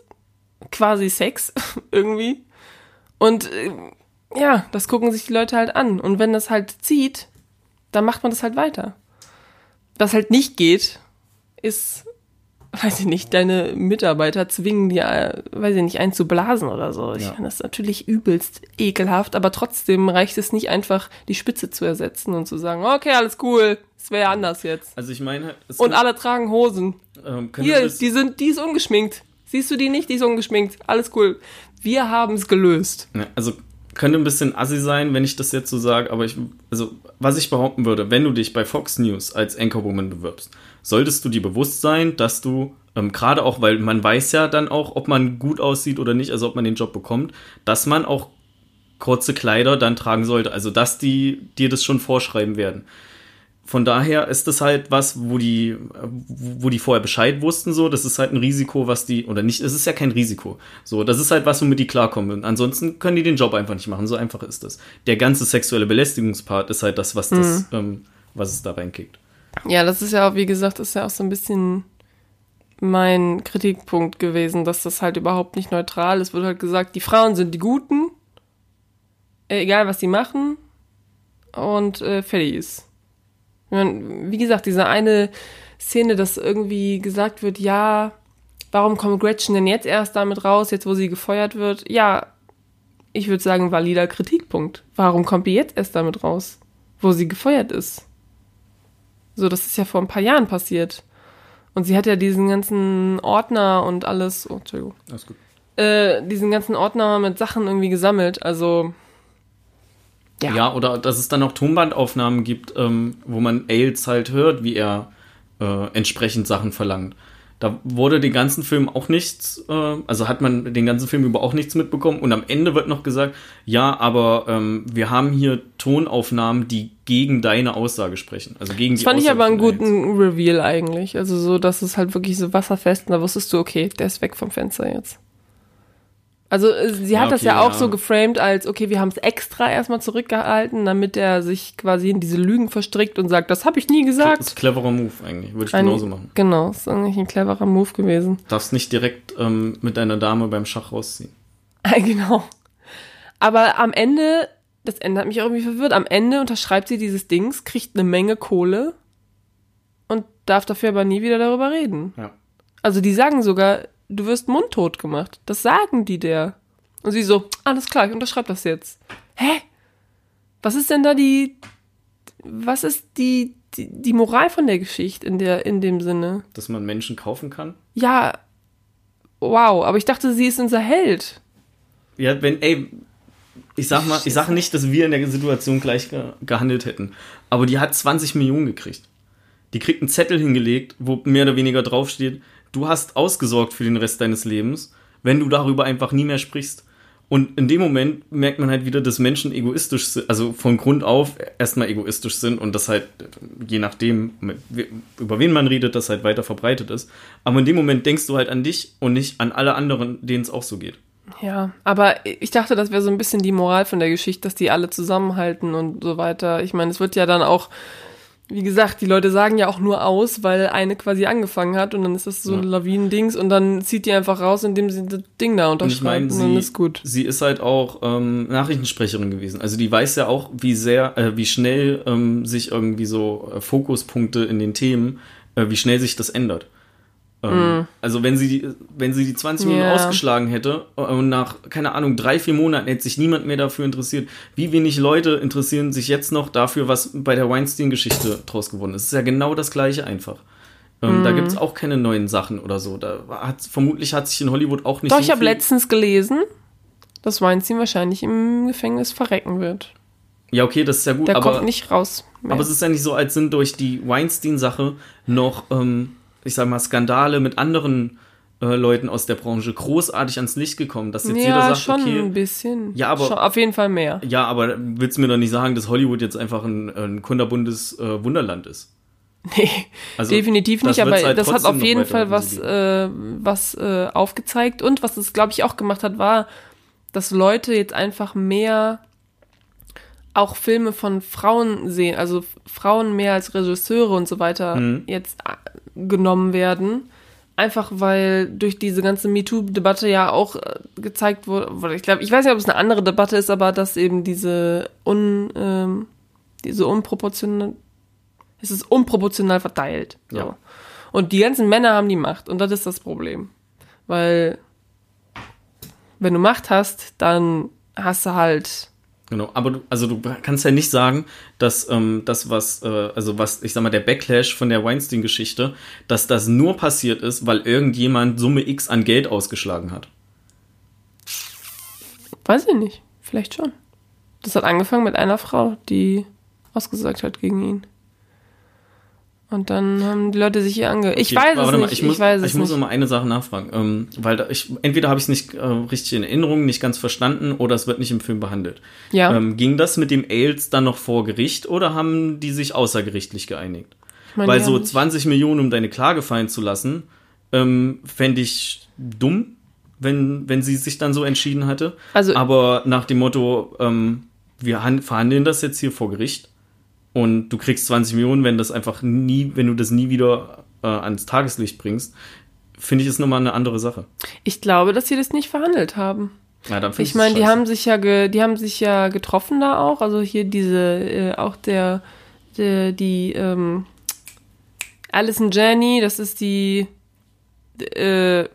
Speaker 1: quasi Sex, irgendwie. Und äh, ja, das gucken sich die Leute halt an. Und wenn das halt zieht, dann macht man das halt weiter. Was halt nicht geht, ist, weiß ich nicht, deine Mitarbeiter zwingen dir, äh, weiß ich nicht, einen zu blasen oder so. Ich
Speaker 2: Ja.
Speaker 1: finde das natürlich übelst ekelhaft, aber trotzdem reicht es nicht einfach, die Spitze zu ersetzen und zu sagen, okay, alles cool, es wäre anders jetzt.
Speaker 2: Also ich meine,
Speaker 1: Und alle tragen Hosen.
Speaker 2: ähm,
Speaker 1: Hier, die sind, die ist ungeschminkt. Siehst du die nicht? Die ist ungeschminkt. Alles cool. Wir haben es gelöst.
Speaker 2: Ja, also könnte ein bisschen assi sein, wenn ich das jetzt so sage, aber ich, also, was ich behaupten würde, wenn du dich bei Fox News als Anchorwoman bewirbst, solltest du dir bewusst sein, dass du, ähm, gerade auch, weil man weiß ja dann auch, ob man gut aussieht oder nicht, also ob man den Job bekommt, dass man auch kurze Kleider dann tragen sollte, also dass die dir das schon vorschreiben werden von daher ist das halt was, wo die, wo die vorher Bescheid wussten, so, das ist halt ein Risiko, was die, oder nicht, es ist ja kein Risiko. So, das ist halt was, womit die klarkommen. Und ansonsten können die den Job einfach nicht machen. So einfach ist das. Der ganze sexuelle Belästigungspart ist halt das, was das, mhm. ähm, was es da reinkickt.
Speaker 1: Ja, das ist ja auch, wie gesagt, ist ja auch so ein bisschen mein Kritikpunkt gewesen, dass das halt überhaupt nicht neutral ist. Wird halt gesagt, die Frauen sind die Guten, egal was sie machen, und äh, fertig ist. Wie gesagt, diese eine Szene, dass irgendwie gesagt wird, ja, warum kommt Gretchen denn jetzt erst damit raus, jetzt wo sie gefeuert wird? Ja, ich würde sagen, valider Kritikpunkt. Warum kommt die jetzt erst damit raus, wo sie gefeuert ist? So, das ist ja vor ein paar Jahren passiert. Und sie hat ja diesen ganzen Ordner und alles, oh, Entschuldigung. Alles gut. Äh, diesen ganzen Ordner mit Sachen irgendwie gesammelt, also
Speaker 2: ja. ja, oder dass es dann auch Tonbandaufnahmen gibt, ähm, wo man Ailes halt hört, wie er äh, entsprechend Sachen verlangt. Da wurde den ganzen Film auch nichts, äh, also hat man den ganzen Film über auch nichts mitbekommen. Und am Ende wird noch gesagt, ja, aber ähm, wir haben hier Tonaufnahmen, die gegen deine Aussage sprechen. Also gegen
Speaker 1: das
Speaker 2: die
Speaker 1: fand
Speaker 2: Aussage
Speaker 1: ich aber einen guten Reveal eigentlich. Also so, dass es halt wirklich so wasserfest und da wusstest du, okay, der ist weg vom Fenster jetzt. Also äh, sie hat okay, das ja auch ja. so geframed als, okay, wir haben es extra erstmal zurückgehalten, damit er sich quasi in diese Lügen verstrickt und sagt, das habe ich nie gesagt. Das
Speaker 2: ist ein cleverer Move eigentlich, würde ich ein, genauso machen.
Speaker 1: Genau, ist eigentlich ein cleverer Move gewesen.
Speaker 2: Darfst nicht direkt ähm, mit deiner Dame beim Schach rausziehen.
Speaker 1: genau. Aber am Ende, das Ende hat mich irgendwie verwirrt, am Ende unterschreibt sie dieses Dings, kriegt eine Menge Kohle und darf dafür aber nie wieder darüber reden. Ja. Also die sagen sogar, du wirst mundtot gemacht. Das sagen die der. Und sie so, alles klar, ich unterschreibe das jetzt. Hä? Was ist denn da die, was ist die, die, die Moral von der Geschichte in der, in dem Sinne?
Speaker 2: Dass man Menschen kaufen kann?
Speaker 1: Ja. Wow, aber ich dachte, sie ist unser Held.
Speaker 2: Ja, wenn, ey, ich sag mal, ich sag nicht, dass wir in der Situation gleich ge gehandelt hätten. Aber die hat 20 Millionen gekriegt. Die kriegt einen Zettel hingelegt, wo mehr oder weniger draufsteht, du hast ausgesorgt für den Rest deines Lebens, wenn du darüber einfach nie mehr sprichst. Und in dem Moment merkt man halt wieder, dass Menschen egoistisch sind, also von Grund auf erstmal egoistisch sind und das halt, je nachdem, über wen man redet, das halt weiter verbreitet ist. Aber in dem Moment denkst du halt an dich und nicht an alle anderen, denen es auch so geht.
Speaker 1: Ja, aber ich dachte, das wäre so ein bisschen die Moral von der Geschichte, dass die alle zusammenhalten und so weiter. Ich meine, es wird ja dann auch wie gesagt, die Leute sagen ja auch nur aus, weil eine quasi angefangen hat und dann ist das so ja. ein Lawinendings und dann zieht die einfach raus, indem sie das Ding da unterschreibt und, ich mein, und dann ist gut.
Speaker 2: Sie ist halt auch ähm, Nachrichtensprecherin gewesen. Also die weiß ja auch, wie sehr, äh, wie schnell ähm, sich irgendwie so äh, Fokuspunkte in den Themen, äh, wie schnell sich das ändert. Ähm, mm. Also wenn sie die, wenn sie die 20 Minuten yeah. ausgeschlagen hätte äh, und nach, keine Ahnung, drei, vier Monaten hätte sich niemand mehr dafür interessiert. Wie wenig Leute interessieren sich jetzt noch dafür, was bei der Weinstein-Geschichte draus geworden ist. Es ist ja genau das gleiche einfach. Ähm, mm. Da gibt es auch keine neuen Sachen oder so. Da hat, vermutlich hat sich in Hollywood auch nicht.
Speaker 1: Doch, so ich habe letztens gelesen, dass Weinstein wahrscheinlich im Gefängnis verrecken wird.
Speaker 2: Ja, okay, das ist ja gut.
Speaker 1: Der aber, kommt nicht raus.
Speaker 2: Mehr. Aber es ist ja nicht so, als sind durch die Weinstein-Sache noch ähm, ich sag mal, Skandale mit anderen äh, Leuten aus der Branche großartig ans Licht gekommen, dass jetzt ja, jeder sagt,
Speaker 1: schon
Speaker 2: okay,
Speaker 1: ein bisschen.
Speaker 2: Ja, aber
Speaker 1: schon, auf jeden Fall mehr.
Speaker 2: Ja, aber willst du mir doch nicht sagen, dass Hollywood jetzt einfach ein, ein kunderbundes äh, Wunderland ist?
Speaker 1: Nee, also, definitiv nicht, aber halt das hat auf jeden Fall was, äh, was äh, aufgezeigt und was es, glaube ich, auch gemacht hat, war, dass Leute jetzt einfach mehr auch Filme von Frauen sehen, also Frauen mehr als Regisseure und so weiter mhm. jetzt äh, genommen werden. Einfach weil durch diese ganze MeToo-Debatte ja auch äh, gezeigt wurde, ich glaube, ich weiß nicht, ob es eine andere Debatte ist, aber dass eben diese un, ähm, diese unproportional, es ist unproportional verteilt. So. Ja. Und die ganzen Männer haben die Macht und das ist das Problem. Weil wenn du Macht hast, dann hast du halt
Speaker 2: Genau, aber du, also du kannst ja nicht sagen, dass ähm, das, was, äh, also was, ich sag mal, der Backlash von der Weinstein-Geschichte, dass das nur passiert ist, weil irgendjemand Summe X an Geld ausgeschlagen hat.
Speaker 1: Weiß ich nicht. Vielleicht schon. Das hat angefangen mit einer Frau, die ausgesagt hat gegen ihn. Und dann haben die Leute sich hier ange... Ich
Speaker 2: Okay,
Speaker 1: weiß es nicht.
Speaker 2: ich, muss,
Speaker 1: ich weiß es
Speaker 2: ich muss
Speaker 1: nicht.
Speaker 2: noch mal eine Sache nachfragen, ähm, weil da ich, entweder habe ich es nicht äh, richtig in Erinnerung, nicht ganz verstanden oder es wird nicht im Film behandelt.
Speaker 1: Ja.
Speaker 2: Ähm, ging das mit dem Ailes dann noch vor Gericht oder haben die sich außergerichtlich geeinigt?
Speaker 1: Meine,
Speaker 2: Weil so
Speaker 1: haben-
Speaker 2: 20 Millionen, um deine Klage fallen zu lassen, ähm, fände ich dumm, wenn, wenn sie sich dann so entschieden hatte.
Speaker 1: Also-
Speaker 2: Aber nach dem Motto, ähm, wir han- verhandeln das jetzt hier vor Gericht und du kriegst 20 Millionen, wenn das einfach nie, wenn du das nie wieder äh, ans Tageslicht bringst, finde ich ist nochmal eine andere Sache.
Speaker 1: Ich glaube, dass sie das nicht verhandelt haben.
Speaker 2: Ja, dann
Speaker 1: Ich meine, die haben sich ja ge, die haben sich ja getroffen da auch. Also hier diese, äh, auch der, der die ähm, Alison Janney, das ist die äh,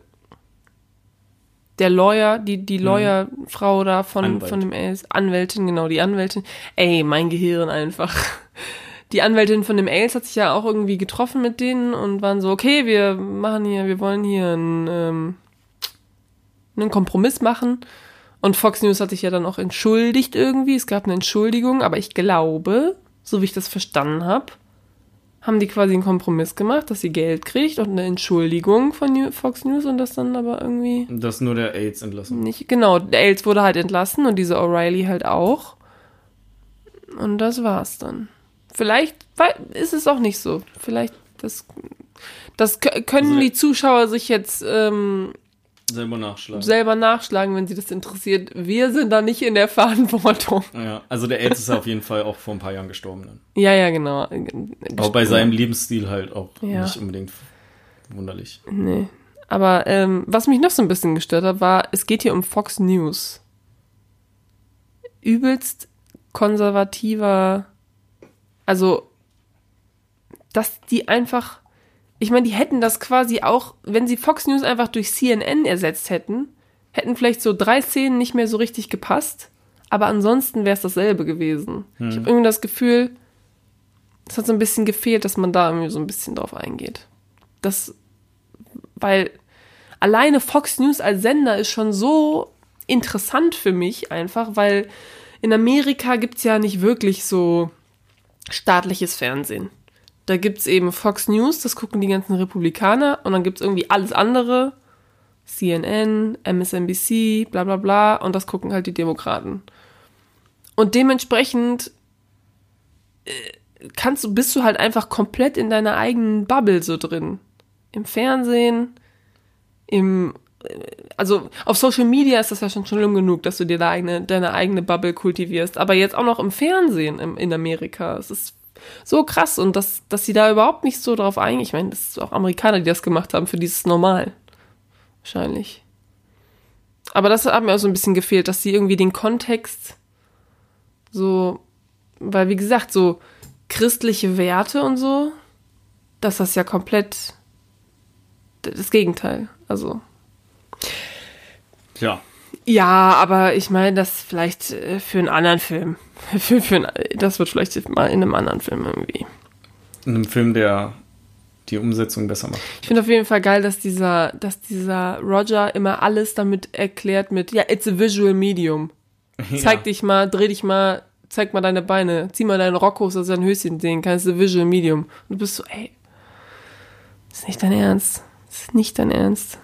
Speaker 1: der Lawyer, die, die Lawyer-Frau da von.
Speaker 2: Anwalt.
Speaker 1: von dem Ailes, Anwältin, genau, die Anwältin. Ey, mein Gehirn einfach. Die Anwältin von dem Ailes hat sich ja auch irgendwie getroffen mit denen und waren so, okay, wir machen hier, wir wollen hier einen, ähm, einen Kompromiss machen. Und Fox News hat sich ja dann auch entschuldigt irgendwie. Es gab eine Entschuldigung, aber ich glaube, so wie ich das verstanden habe, haben die quasi einen Kompromiss gemacht, dass sie Geld kriegt und eine Entschuldigung von Fox News und das dann aber irgendwie
Speaker 2: Dass nur der AIDS entlassen.
Speaker 1: nicht. Genau, der Ailes wurde halt entlassen und diese O'Reilly halt auch. Und das war's dann. Vielleicht ist es auch nicht so. Vielleicht das. Das können
Speaker 2: Also-
Speaker 1: die Zuschauer sich jetzt ähm,
Speaker 2: Selber nachschlagen.
Speaker 1: selber nachschlagen, wenn sie das interessiert. Wir sind da nicht in der Verantwortung.
Speaker 2: ja, also der AIDS ist auf jeden Fall auch vor ein paar Jahren gestorben. Dann.
Speaker 1: Ja, ja, genau.
Speaker 2: Aber bei seinem Lebensstil halt auch
Speaker 1: Ja.
Speaker 2: nicht unbedingt wunderlich.
Speaker 1: Nee. Aber ähm, was mich noch so ein bisschen gestört hat, war, es geht hier um Fox News. Übelst konservativer, also, dass die einfach, ich meine, die hätten das quasi auch, wenn sie Fox News einfach durch CNN ersetzt hätten, hätten vielleicht so drei Szenen nicht mehr so richtig gepasst, aber ansonsten wäre es dasselbe gewesen. Ich habe irgendwie das Gefühl, es hat so ein bisschen gefehlt, dass man da irgendwie so ein bisschen drauf eingeht. Das weil alleine Fox News als Sender ist schon so interessant für mich einfach, weil in Amerika gibt's ja nicht wirklich so staatliches Fernsehen. Da gibt's eben Fox News, das gucken die ganzen Republikaner. Und dann gibt's irgendwie alles andere, CNN, MSNBC, bla bla bla. Und das gucken halt die Demokraten. Und dementsprechend äh, kannst du, bist du halt einfach komplett in deiner eigenen Bubble so drin. Im Fernsehen, im also auf Social Media ist das ja schon schlimm genug, dass du dir da eigene, deine eigene Bubble kultivierst, aber jetzt auch noch im Fernsehen im, in Amerika. Es ist so krass und dass, dass sie da überhaupt nicht so drauf eingehen. Ich meine, das ist auch Amerikaner, die das gemacht haben, für dieses Normal. Wahrscheinlich. Aber das hat mir auch so ein bisschen gefehlt, dass sie irgendwie den Kontext so, weil wie gesagt, so christliche Werte und so, dass das ja komplett das Gegenteil. Also.
Speaker 2: Ja.
Speaker 1: Ja, aber ich meine, das vielleicht äh, für einen anderen Film. Für, für das wird vielleicht mal in einem anderen Film irgendwie.
Speaker 2: In einem Film, der die Umsetzung besser macht.
Speaker 1: Ich finde auf jeden Fall geil, dass dieser, dass dieser Roger immer alles damit erklärt mit, ja, it's a visual medium. Zeig
Speaker 2: ja.
Speaker 1: dich mal, dreh dich mal, zeig mal deine Beine, zieh mal deinen Rock hoch, dass du dein Höschen sehen kannst, it's a visual medium. Und du bist so, ey, das ist nicht dein Ernst. Das ist nicht dein Ernst.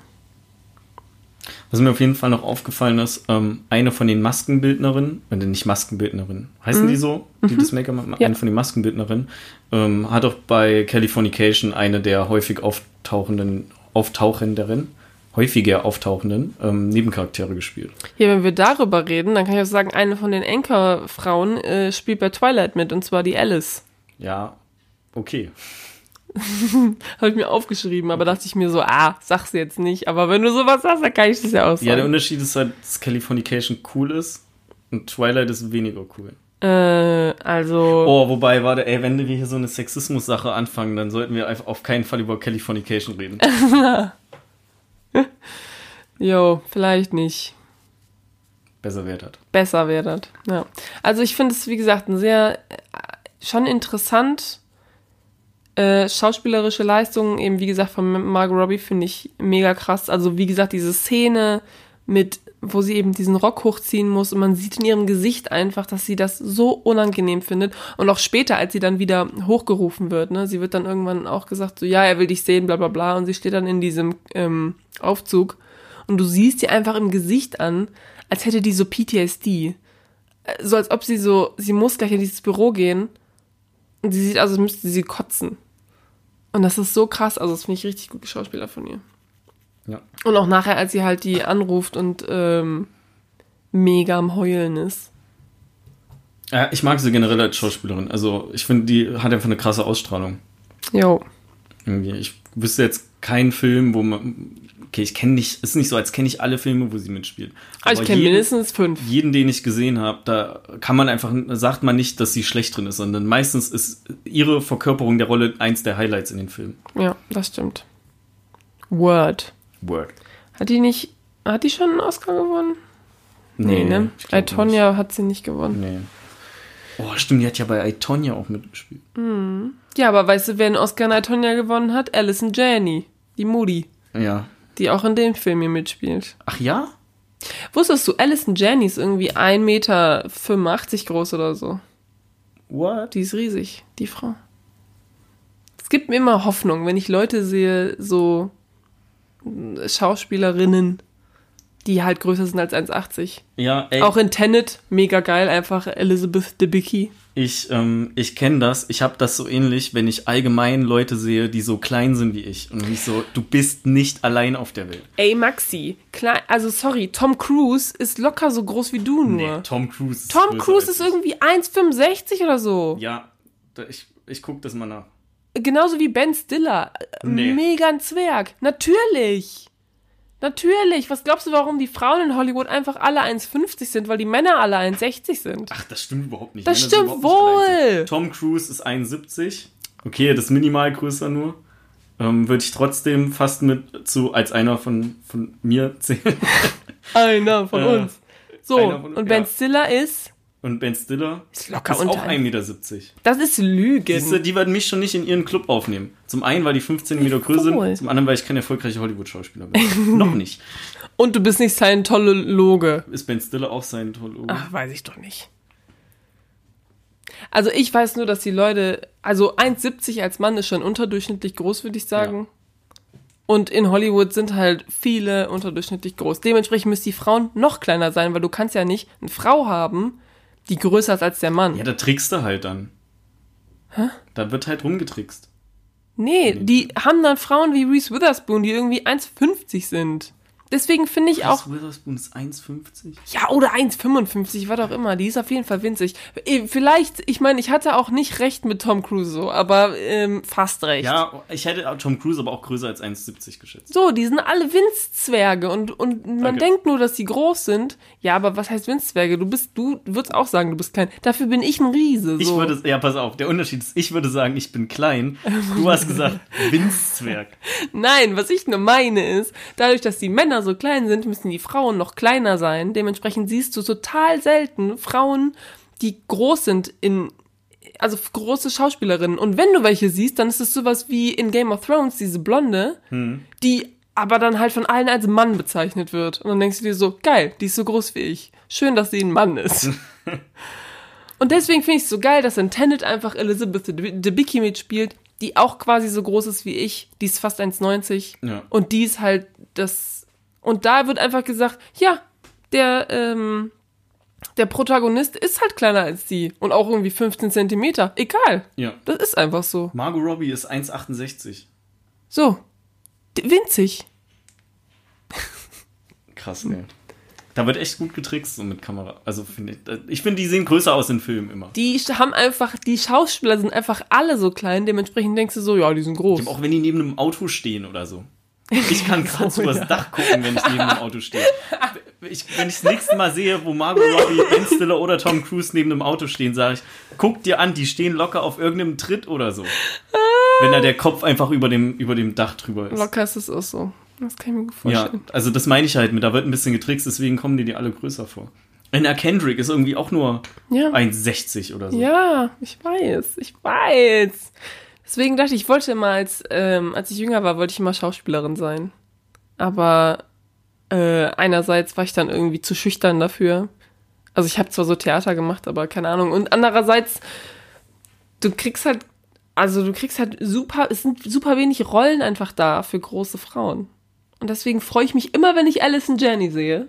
Speaker 2: Was mir auf jeden Fall noch aufgefallen ist, ähm, eine von den Maskenbildnerinnen, äh, nicht Maskenbildnerinnen, heißen die so, die das Make-up machen?
Speaker 1: Mhm. Ja.
Speaker 2: Eine von den Maskenbildnerinnen, ähm, hat auch bei Californication eine der häufig auftauchenden, auftauchenderen, häufiger auftauchenden ähm, Nebencharaktere gespielt.
Speaker 1: Hier, wenn wir darüber reden, dann kann ich auch sagen, eine von den Anchor-Frauen äh, spielt bei Twilight mit, und zwar die Alice.
Speaker 2: Ja, okay.
Speaker 1: Habe ich mir aufgeschrieben, aber dachte ich mir so, ah, sag's jetzt nicht. Aber wenn du sowas sagst, dann kann ich das ja auch
Speaker 2: Ja, der
Speaker 1: sagen.
Speaker 2: Unterschied ist halt, dass Californication cool ist und Twilight ist weniger cool.
Speaker 1: äh, also,
Speaker 2: Oh, wobei, warte, ey, wenn wir hier so eine Sexismus-Sache anfangen, dann sollten wir auf keinen Fall über Californication reden.
Speaker 1: jo, vielleicht nicht.
Speaker 2: besser Wert hat.
Speaker 1: besser werdet. Ja. Also ich finde es, wie gesagt, ein sehr äh, schon interessant. Äh, schauspielerische Leistungen, eben wie gesagt, von Margot Robbie finde ich mega krass. Also wie gesagt, diese Szene mit, wo sie eben diesen Rock hochziehen muss und man sieht in ihrem Gesicht einfach, dass sie das so unangenehm findet. Und auch später, als sie dann wieder hochgerufen wird, ne, sie wird dann irgendwann auch gesagt, so ja, er will dich sehen, bla bla bla. Und sie steht dann in diesem ähm, Aufzug und du siehst ihr einfach im Gesicht an, als hätte die so PTSD. Äh, So als ob sie so, sie muss gleich in dieses Büro gehen und sie sieht aus, als müsste sie kotzen. Und das ist so krass, also das finde ich richtig gut Schauspieler von ihr.
Speaker 2: Ja.
Speaker 1: Und auch nachher, als sie halt die anruft und ähm, mega am Heulen ist.
Speaker 2: Ja, ich mag sie generell als Schauspielerin. Also ich finde, die hat einfach eine krasse Ausstrahlung.
Speaker 1: Jo.
Speaker 2: Irgendwie. Ich wüsste jetzt keinen Film, wo man. Okay, ich kenne nicht, ist nicht so, als kenne ich alle Filme, wo sie mitspielt.
Speaker 1: Aber ich kenne mindestens fünf.
Speaker 2: jeden, den ich gesehen habe, da kann man einfach, sagt man nicht, dass sie schlecht drin ist, sondern meistens ist ihre Verkörperung der Rolle eins der Highlights in den Filmen.
Speaker 1: Ja, das stimmt. Word.
Speaker 2: Word.
Speaker 1: Hat die nicht, hat die schon einen Oscar gewonnen? Nee, ne?
Speaker 2: ich glaub
Speaker 1: I, Tonya hat sie nicht gewonnen.
Speaker 2: Nee. Oh, stimmt, die hat ja bei I, Tonya auch mitgespielt.
Speaker 1: Ja, aber weißt du, wer einen Oscar in I, Tonya gewonnen hat? Alison Janney. Die Moody.
Speaker 2: Ja.
Speaker 1: Die auch in dem Film hier mitspielt.
Speaker 2: Ach ja?
Speaker 1: Wusstest du, Alison Janney ist irgendwie 1,85 Meter groß oder so.
Speaker 2: What?
Speaker 1: Die ist riesig, die Frau. Es gibt mir immer Hoffnung, wenn ich Leute sehe, so Schauspielerinnen, die halt größer sind als 1,80.
Speaker 2: Ja, ey.
Speaker 1: Auch in Tenet, mega geil, einfach Elizabeth Debicki.
Speaker 2: Ich, ähm, ich kenne das. Ich habe das so ähnlich, wenn ich allgemein Leute sehe, die so klein sind wie ich. Und ich so, du bist nicht allein auf der Welt.
Speaker 1: Ey, Maxi, klein, also sorry, Tom Cruise ist locker so groß wie du nur.
Speaker 2: Tom Cruise ist
Speaker 1: Tom Cruise ist irgendwie 1,65 oder so.
Speaker 2: Ja, ich, ich guck das mal nach.
Speaker 1: Genauso wie Ben Stiller.
Speaker 2: Nee.
Speaker 1: Mega ein Zwerg. Natürlich. Natürlich. Was glaubst du, warum die Frauen in Hollywood einfach alle 1,50 sind? Weil die Männer alle 1,60 sind.
Speaker 2: Ach, das stimmt überhaupt nicht.
Speaker 1: Das
Speaker 2: Männer
Speaker 1: stimmt wohl.
Speaker 2: Tom Cruise ist 71. Okay, das ist minimal größer nur. Ähm, Würde ich trotzdem fast mit zu als einer von, von mir zählen.
Speaker 1: Einer von
Speaker 2: Äh,
Speaker 1: uns. So,
Speaker 2: von-
Speaker 1: und Ben
Speaker 2: ja.
Speaker 1: Stiller ist.
Speaker 2: Und Ben Stiller
Speaker 1: Ist locker
Speaker 2: ist auch
Speaker 1: einem.
Speaker 2: 1,70 Meter.
Speaker 1: Das ist.
Speaker 2: Siehste, die werden mich schon nicht in ihren Club aufnehmen. Zum einen, weil die 15 Meter größer sind, zum anderen, weil ich kein erfolgreicher Hollywood-Schauspieler bin. Noch nicht.
Speaker 1: Und du bist nicht Scientologe.
Speaker 2: Ist Ben Stiller auch sein Tolo?
Speaker 1: Ach, weiß ich doch nicht. Also ich weiß nur, dass die Leute, also 1,70 als Mann ist schon unterdurchschnittlich groß, würde ich sagen. Und in Hollywood sind halt viele unterdurchschnittlich groß. Dementsprechend müssen die Frauen noch kleiner sein, weil du kannst ja nicht eine Frau haben, die größer ist als der Mann.
Speaker 2: Ja, da trickst du halt dann. Hä? Da wird halt rumgetrickst.
Speaker 1: nee, die haben dann Frauen wie Reese Witherspoon, die irgendwie 1,50 sind. Deswegen finde ich auch,
Speaker 2: Witherspoon ist 1,50?
Speaker 1: Ja, oder 1,55, was auch immer. Die ist auf jeden Fall winzig. Eh, Vielleicht, ich meine, ich hatte auch nicht recht mit Tom Cruise so, aber ähm, fast recht.
Speaker 2: Ja, ich hätte Tom Cruise aber auch größer als 1,70 geschätzt.
Speaker 1: So, die sind alle Winzzwerge und, und man
Speaker 2: Okay.
Speaker 1: denkt nur, dass die groß sind. Ja, aber was heißt Winzzwerge? Du bist, du würdest auch sagen, du bist klein. Dafür bin ich ein Riese. So.
Speaker 2: Ich würde, ja, pass auf, der Unterschied ist, ich würde sagen, ich bin klein. Du hast gesagt, Winzzwerg.
Speaker 1: Nein, was ich nur meine ist, dadurch, dass die Männer so klein sind, müssen die Frauen noch kleiner sein. Dementsprechend siehst du total selten Frauen, die groß sind in, also große Schauspielerinnen. Und wenn du welche siehst, dann ist es sowas wie in Game of Thrones, diese Blonde, die aber dann halt von allen als Mann bezeichnet wird. Und dann denkst du dir so, geil, die ist so groß wie ich. Schön, dass sie ein Mann ist. Und deswegen finde ich es so geil, dass in Tenet einfach Elizabeth De- Debicki mitspielt, die auch quasi so groß ist wie ich. Die ist fast 1,90.
Speaker 2: Ja.
Speaker 1: Und die ist halt das. Und da wird einfach gesagt, ja, der, ähm, der Protagonist ist halt kleiner als die. Und auch irgendwie 15 Zentimeter. Egal.
Speaker 2: Ja.
Speaker 1: Das ist einfach so.
Speaker 2: Margot Robbie ist 1,68.
Speaker 1: So. Winzig.
Speaker 2: Krass, ey. Da wird echt gut getrickst so mit Kamera. Also finde ich, ich finde, die sehen größer aus in Filmen immer.
Speaker 1: Die haben einfach, die Schauspieler sind einfach alle so klein. Dementsprechend denkst du so, ja, die sind groß.
Speaker 2: Auch wenn die neben einem Auto stehen oder so. Ich kann gerade
Speaker 1: So,
Speaker 2: übers
Speaker 1: ja.
Speaker 2: Dach gucken, wenn ich neben einem Auto stehe. Ich, wenn ich das nächste Mal sehe, wo Margot Robbie, Ben Stiller oder Tom Cruise neben einem Auto stehen, sage ich, guck dir an, die stehen locker auf irgendeinem Tritt oder so. Wenn da der Kopf einfach über dem, über dem Dach drüber ist.
Speaker 1: Locker ist es auch so. Das kann ich mir gut
Speaker 2: Ja,
Speaker 1: vorstellen.
Speaker 2: also das meine ich halt mit, da wird ein bisschen getrickst, deswegen kommen die dir alle größer vor. Anna Kendrick ist irgendwie auch nur
Speaker 1: Ja.
Speaker 2: 1,60 oder so.
Speaker 1: Ja, ich weiß, ich weiß. Deswegen dachte ich, ich wollte immer als, ähm, als ich jünger war, wollte ich immer Schauspielerin sein. Aber äh, einerseits war ich dann irgendwie zu schüchtern dafür. Also ich habe zwar so Theater gemacht, aber keine Ahnung. Und andererseits, du kriegst halt, also du kriegst halt super, es sind super wenig Rollen einfach da für große Frauen. Und deswegen freue ich mich immer, wenn ich Alison Janney sehe.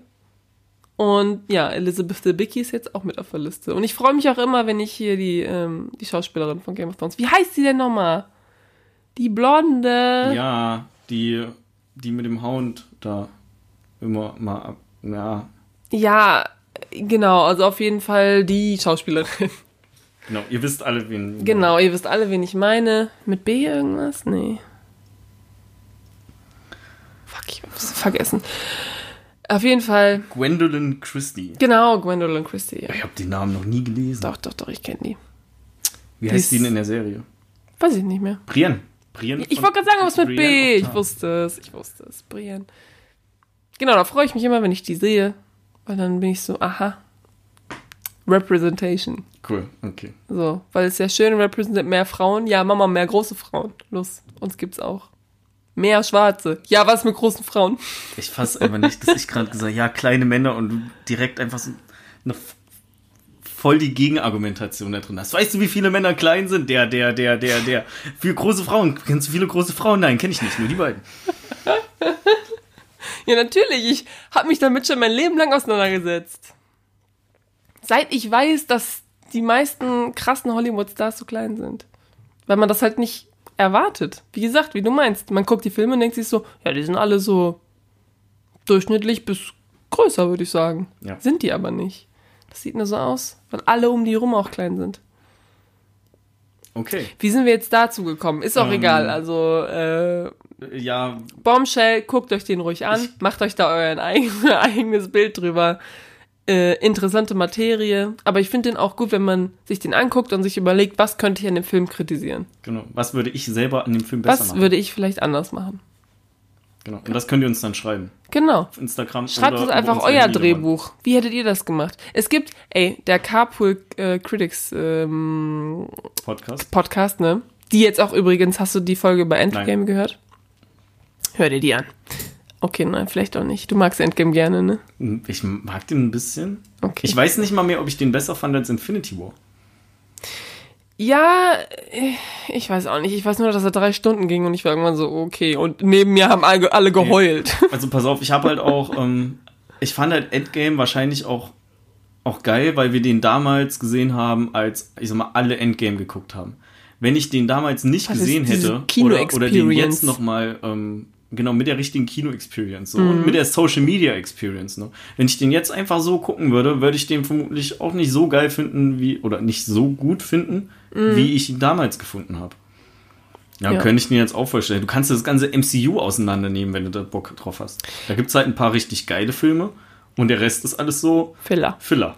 Speaker 1: Und ja, Elizabeth Debicki ist jetzt auch mit auf der Liste. Und ich freue mich auch immer, wenn ich hier die, ähm, die Schauspielerin von Game of Thrones. Wie heißt sie denn nochmal? Die Blonde.
Speaker 2: Ja, die, die mit dem Hound da immer mal ab. Ja,
Speaker 1: Ja, genau. Also auf jeden Fall die Schauspielerin.
Speaker 2: genau. Ihr wisst alle, wen.
Speaker 1: genau, ihr wisst alle, wen ich meine. Mit B irgendwas? Nee. Fuck, ich hab's vergessen. Auf jeden Fall,
Speaker 2: Gwendolyn Christie.
Speaker 1: genau, Gwendolyn Christie. Ja.
Speaker 2: Ich habe den Namen noch nie gelesen.
Speaker 1: Doch, doch, doch, ich kenne die.
Speaker 2: Wie
Speaker 1: die
Speaker 2: heißt die denn in der Serie?
Speaker 1: Weiß ich nicht mehr.
Speaker 2: Brienne. Brienne
Speaker 1: Ich wollte gerade sagen, was mit B.
Speaker 2: Brienne
Speaker 1: Ich
Speaker 2: of Tarth.
Speaker 1: wusste es. Ich wusste es. Brienne. Genau, da freue ich mich immer, wenn ich die sehe. Weil dann bin ich so, aha. Representation.
Speaker 2: Cool, okay.
Speaker 1: So, weil es ja schön repräsentiert mehr Frauen. Ja, Mama, mehr große Frauen. Los, uns gibt's auch. Mehr Schwarze. Ja, was mit großen Frauen?
Speaker 2: Ich fass einfach nicht, dass ich gerade gesagt ja, kleine Männer und du direkt einfach so eine voll die Gegenargumentation da drin hast. Weißt du, wie viele Männer klein sind? Der, der, der, der, der. Für große Frauen. Kennst du viele große Frauen? Nein, kenne ich nicht, nur die beiden.
Speaker 1: Ja, natürlich. Ich habe mich damit schon mein Leben lang auseinandergesetzt. Seit ich weiß, dass die meisten krassen Hollywood-Stars so klein sind. Weil man das halt nicht erwartet. Wie gesagt, wie du meinst. Man guckt die Filme und denkt sich so, ja, die sind alle so durchschnittlich bis größer, würde ich sagen.
Speaker 2: Ja.
Speaker 1: Sind die aber nicht. Das sieht nur so aus, weil alle um die rum auch klein sind.
Speaker 2: Okay.
Speaker 1: Wie sind wir jetzt dazu gekommen? Ist auch
Speaker 2: Ähm,
Speaker 1: egal. Also, äh,
Speaker 2: Ja,
Speaker 1: Bombshell, guckt euch den ruhig an, macht euch da euer eigen, eigenes Bild drüber. Äh, interessante Materie, aber ich finde den auch gut, wenn man sich den anguckt und sich überlegt, was könnte ich an dem Film kritisieren?
Speaker 2: genau. Was würde ich selber an dem Film besser
Speaker 1: Was
Speaker 2: machen?
Speaker 1: würde ich vielleicht anders machen?
Speaker 2: Genau. Und das könnt ihr uns dann schreiben.
Speaker 1: Genau.
Speaker 2: Auf Instagram.
Speaker 1: Schreibt uns einfach euer. Drehbuch. Wie hättet ihr das gemacht? Es gibt, ey, der Carpool äh, Critics ähm,
Speaker 2: Podcast.
Speaker 1: Podcast, ne? Die jetzt auch übrigens, hast du die Folge über Endgame gehört? Hör dir die an. Okay, nein, vielleicht auch nicht. Du magst Endgame gerne, ne?
Speaker 2: Ich mag den ein bisschen.
Speaker 1: Okay.
Speaker 2: Ich weiß nicht mal mehr, ob ich den besser fand als Infinity War.
Speaker 1: Ja, äh, ich weiß auch nicht. Ich weiß nur, dass er drei Stunden ging und ich war irgendwann so, okay. Und neben mir haben alle, alle geheult.
Speaker 2: Also pass auf, ich habe halt auch, ähm, ich fand halt Endgame wahrscheinlich auch, auch geil, weil wir den damals gesehen haben, als, ich sag mal, alle Endgame geguckt haben. Wenn ich den damals nicht
Speaker 1: ist
Speaker 2: gesehen hätte, oder, oder den jetzt nochmal, ähm, genau, mit der richtigen Kino-Experience so,
Speaker 1: Mhm.
Speaker 2: und mit der Social-Media-Experience. Ne? Wenn ich den jetzt einfach so gucken würde, würde ich den vermutlich auch nicht so geil finden, wie, oder nicht so gut finden, wie ich ihn damals gefunden habe. Ja,
Speaker 1: Mhm. Ja.
Speaker 2: könnte ich mir jetzt auch vorstellen. Du kannst das ganze MCU auseinandernehmen, wenn du da Bock drauf hast. Da gibt's halt ein paar richtig geile Filme und der Rest ist alles so
Speaker 1: Filler.
Speaker 2: Filler.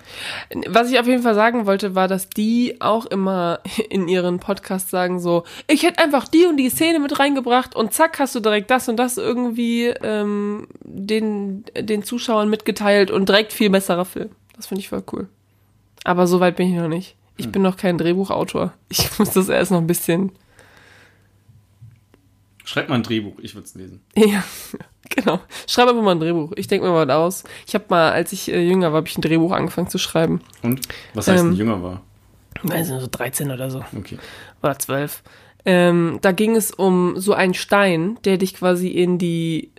Speaker 1: Was ich auf jeden Fall sagen wollte, war, dass die auch immer in ihren Podcasts sagen so, ich hätte einfach die und die Szene mit reingebracht und zack, hast du direkt das und das irgendwie ähm, den, den Zuschauern mitgeteilt und direkt viel besserer Film. Das finde ich voll cool. Aber so weit bin ich noch nicht. Ich bin noch kein Drehbuchautor. Ich muss das erst noch ein bisschen
Speaker 2: Schreib mal ein Drehbuch, ich würde es lesen.
Speaker 1: Ja, genau. Schreib einfach mal ein Drehbuch. Ich denke mir mal was aus. Ich habe mal, als ich äh, jünger war, habe ich ein Drehbuch angefangen zu schreiben.
Speaker 2: Und? Was heißt
Speaker 1: Ähm,
Speaker 2: ein Jünger war?
Speaker 1: Weiß nicht, so 13 oder so.
Speaker 2: Okay.
Speaker 1: Oder 12. Ähm, da ging es um so einen Stein, der dich quasi in die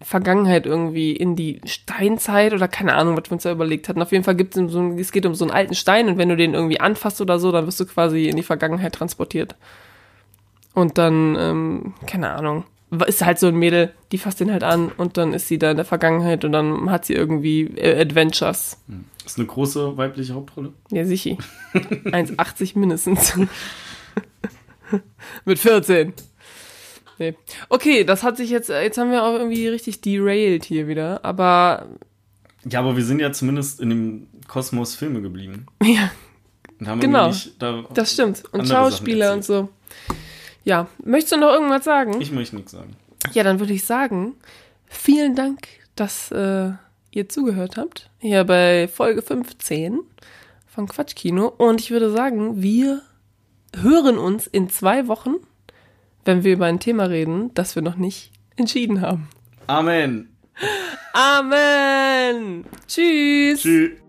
Speaker 1: Vergangenheit irgendwie, in die Steinzeit oder keine Ahnung, was wir uns da überlegt hatten. Auf jeden Fall gibt es so es geht um so einen alten Stein und wenn du den irgendwie anfasst oder so, dann wirst du quasi in die Vergangenheit transportiert. Und dann, ähm, keine Ahnung, ist halt so ein Mädel, die fasst den halt an und dann ist sie da in der Vergangenheit und dann hat sie irgendwie äh, Adventures.
Speaker 2: Ist eine große weibliche Hauptrolle?
Speaker 1: Ja, sicher. 1,80 mindestens. Mit 14. Nee. Okay, das hat sich jetzt, jetzt haben wir auch irgendwie richtig derailed hier wieder, aber
Speaker 2: Ja, aber wir sind ja zumindest in dem Kosmos Filme geblieben.
Speaker 1: ja,
Speaker 2: Und haben
Speaker 1: Genau.
Speaker 2: da
Speaker 1: das stimmt. Und Schauspieler und so. Ja, möchtest du noch irgendwas sagen?
Speaker 2: Ich möchte nichts sagen.
Speaker 1: ja, dann würde ich sagen, vielen Dank, dass äh, ihr zugehört habt. Hier bei Folge 15 von Quatschkino. Und ich würde sagen, wir hören uns in zwei Wochen, wenn wir über ein Thema reden, das wir noch nicht entschieden haben.
Speaker 2: Amen.
Speaker 1: Amen. Tschüss.
Speaker 2: Tschüss.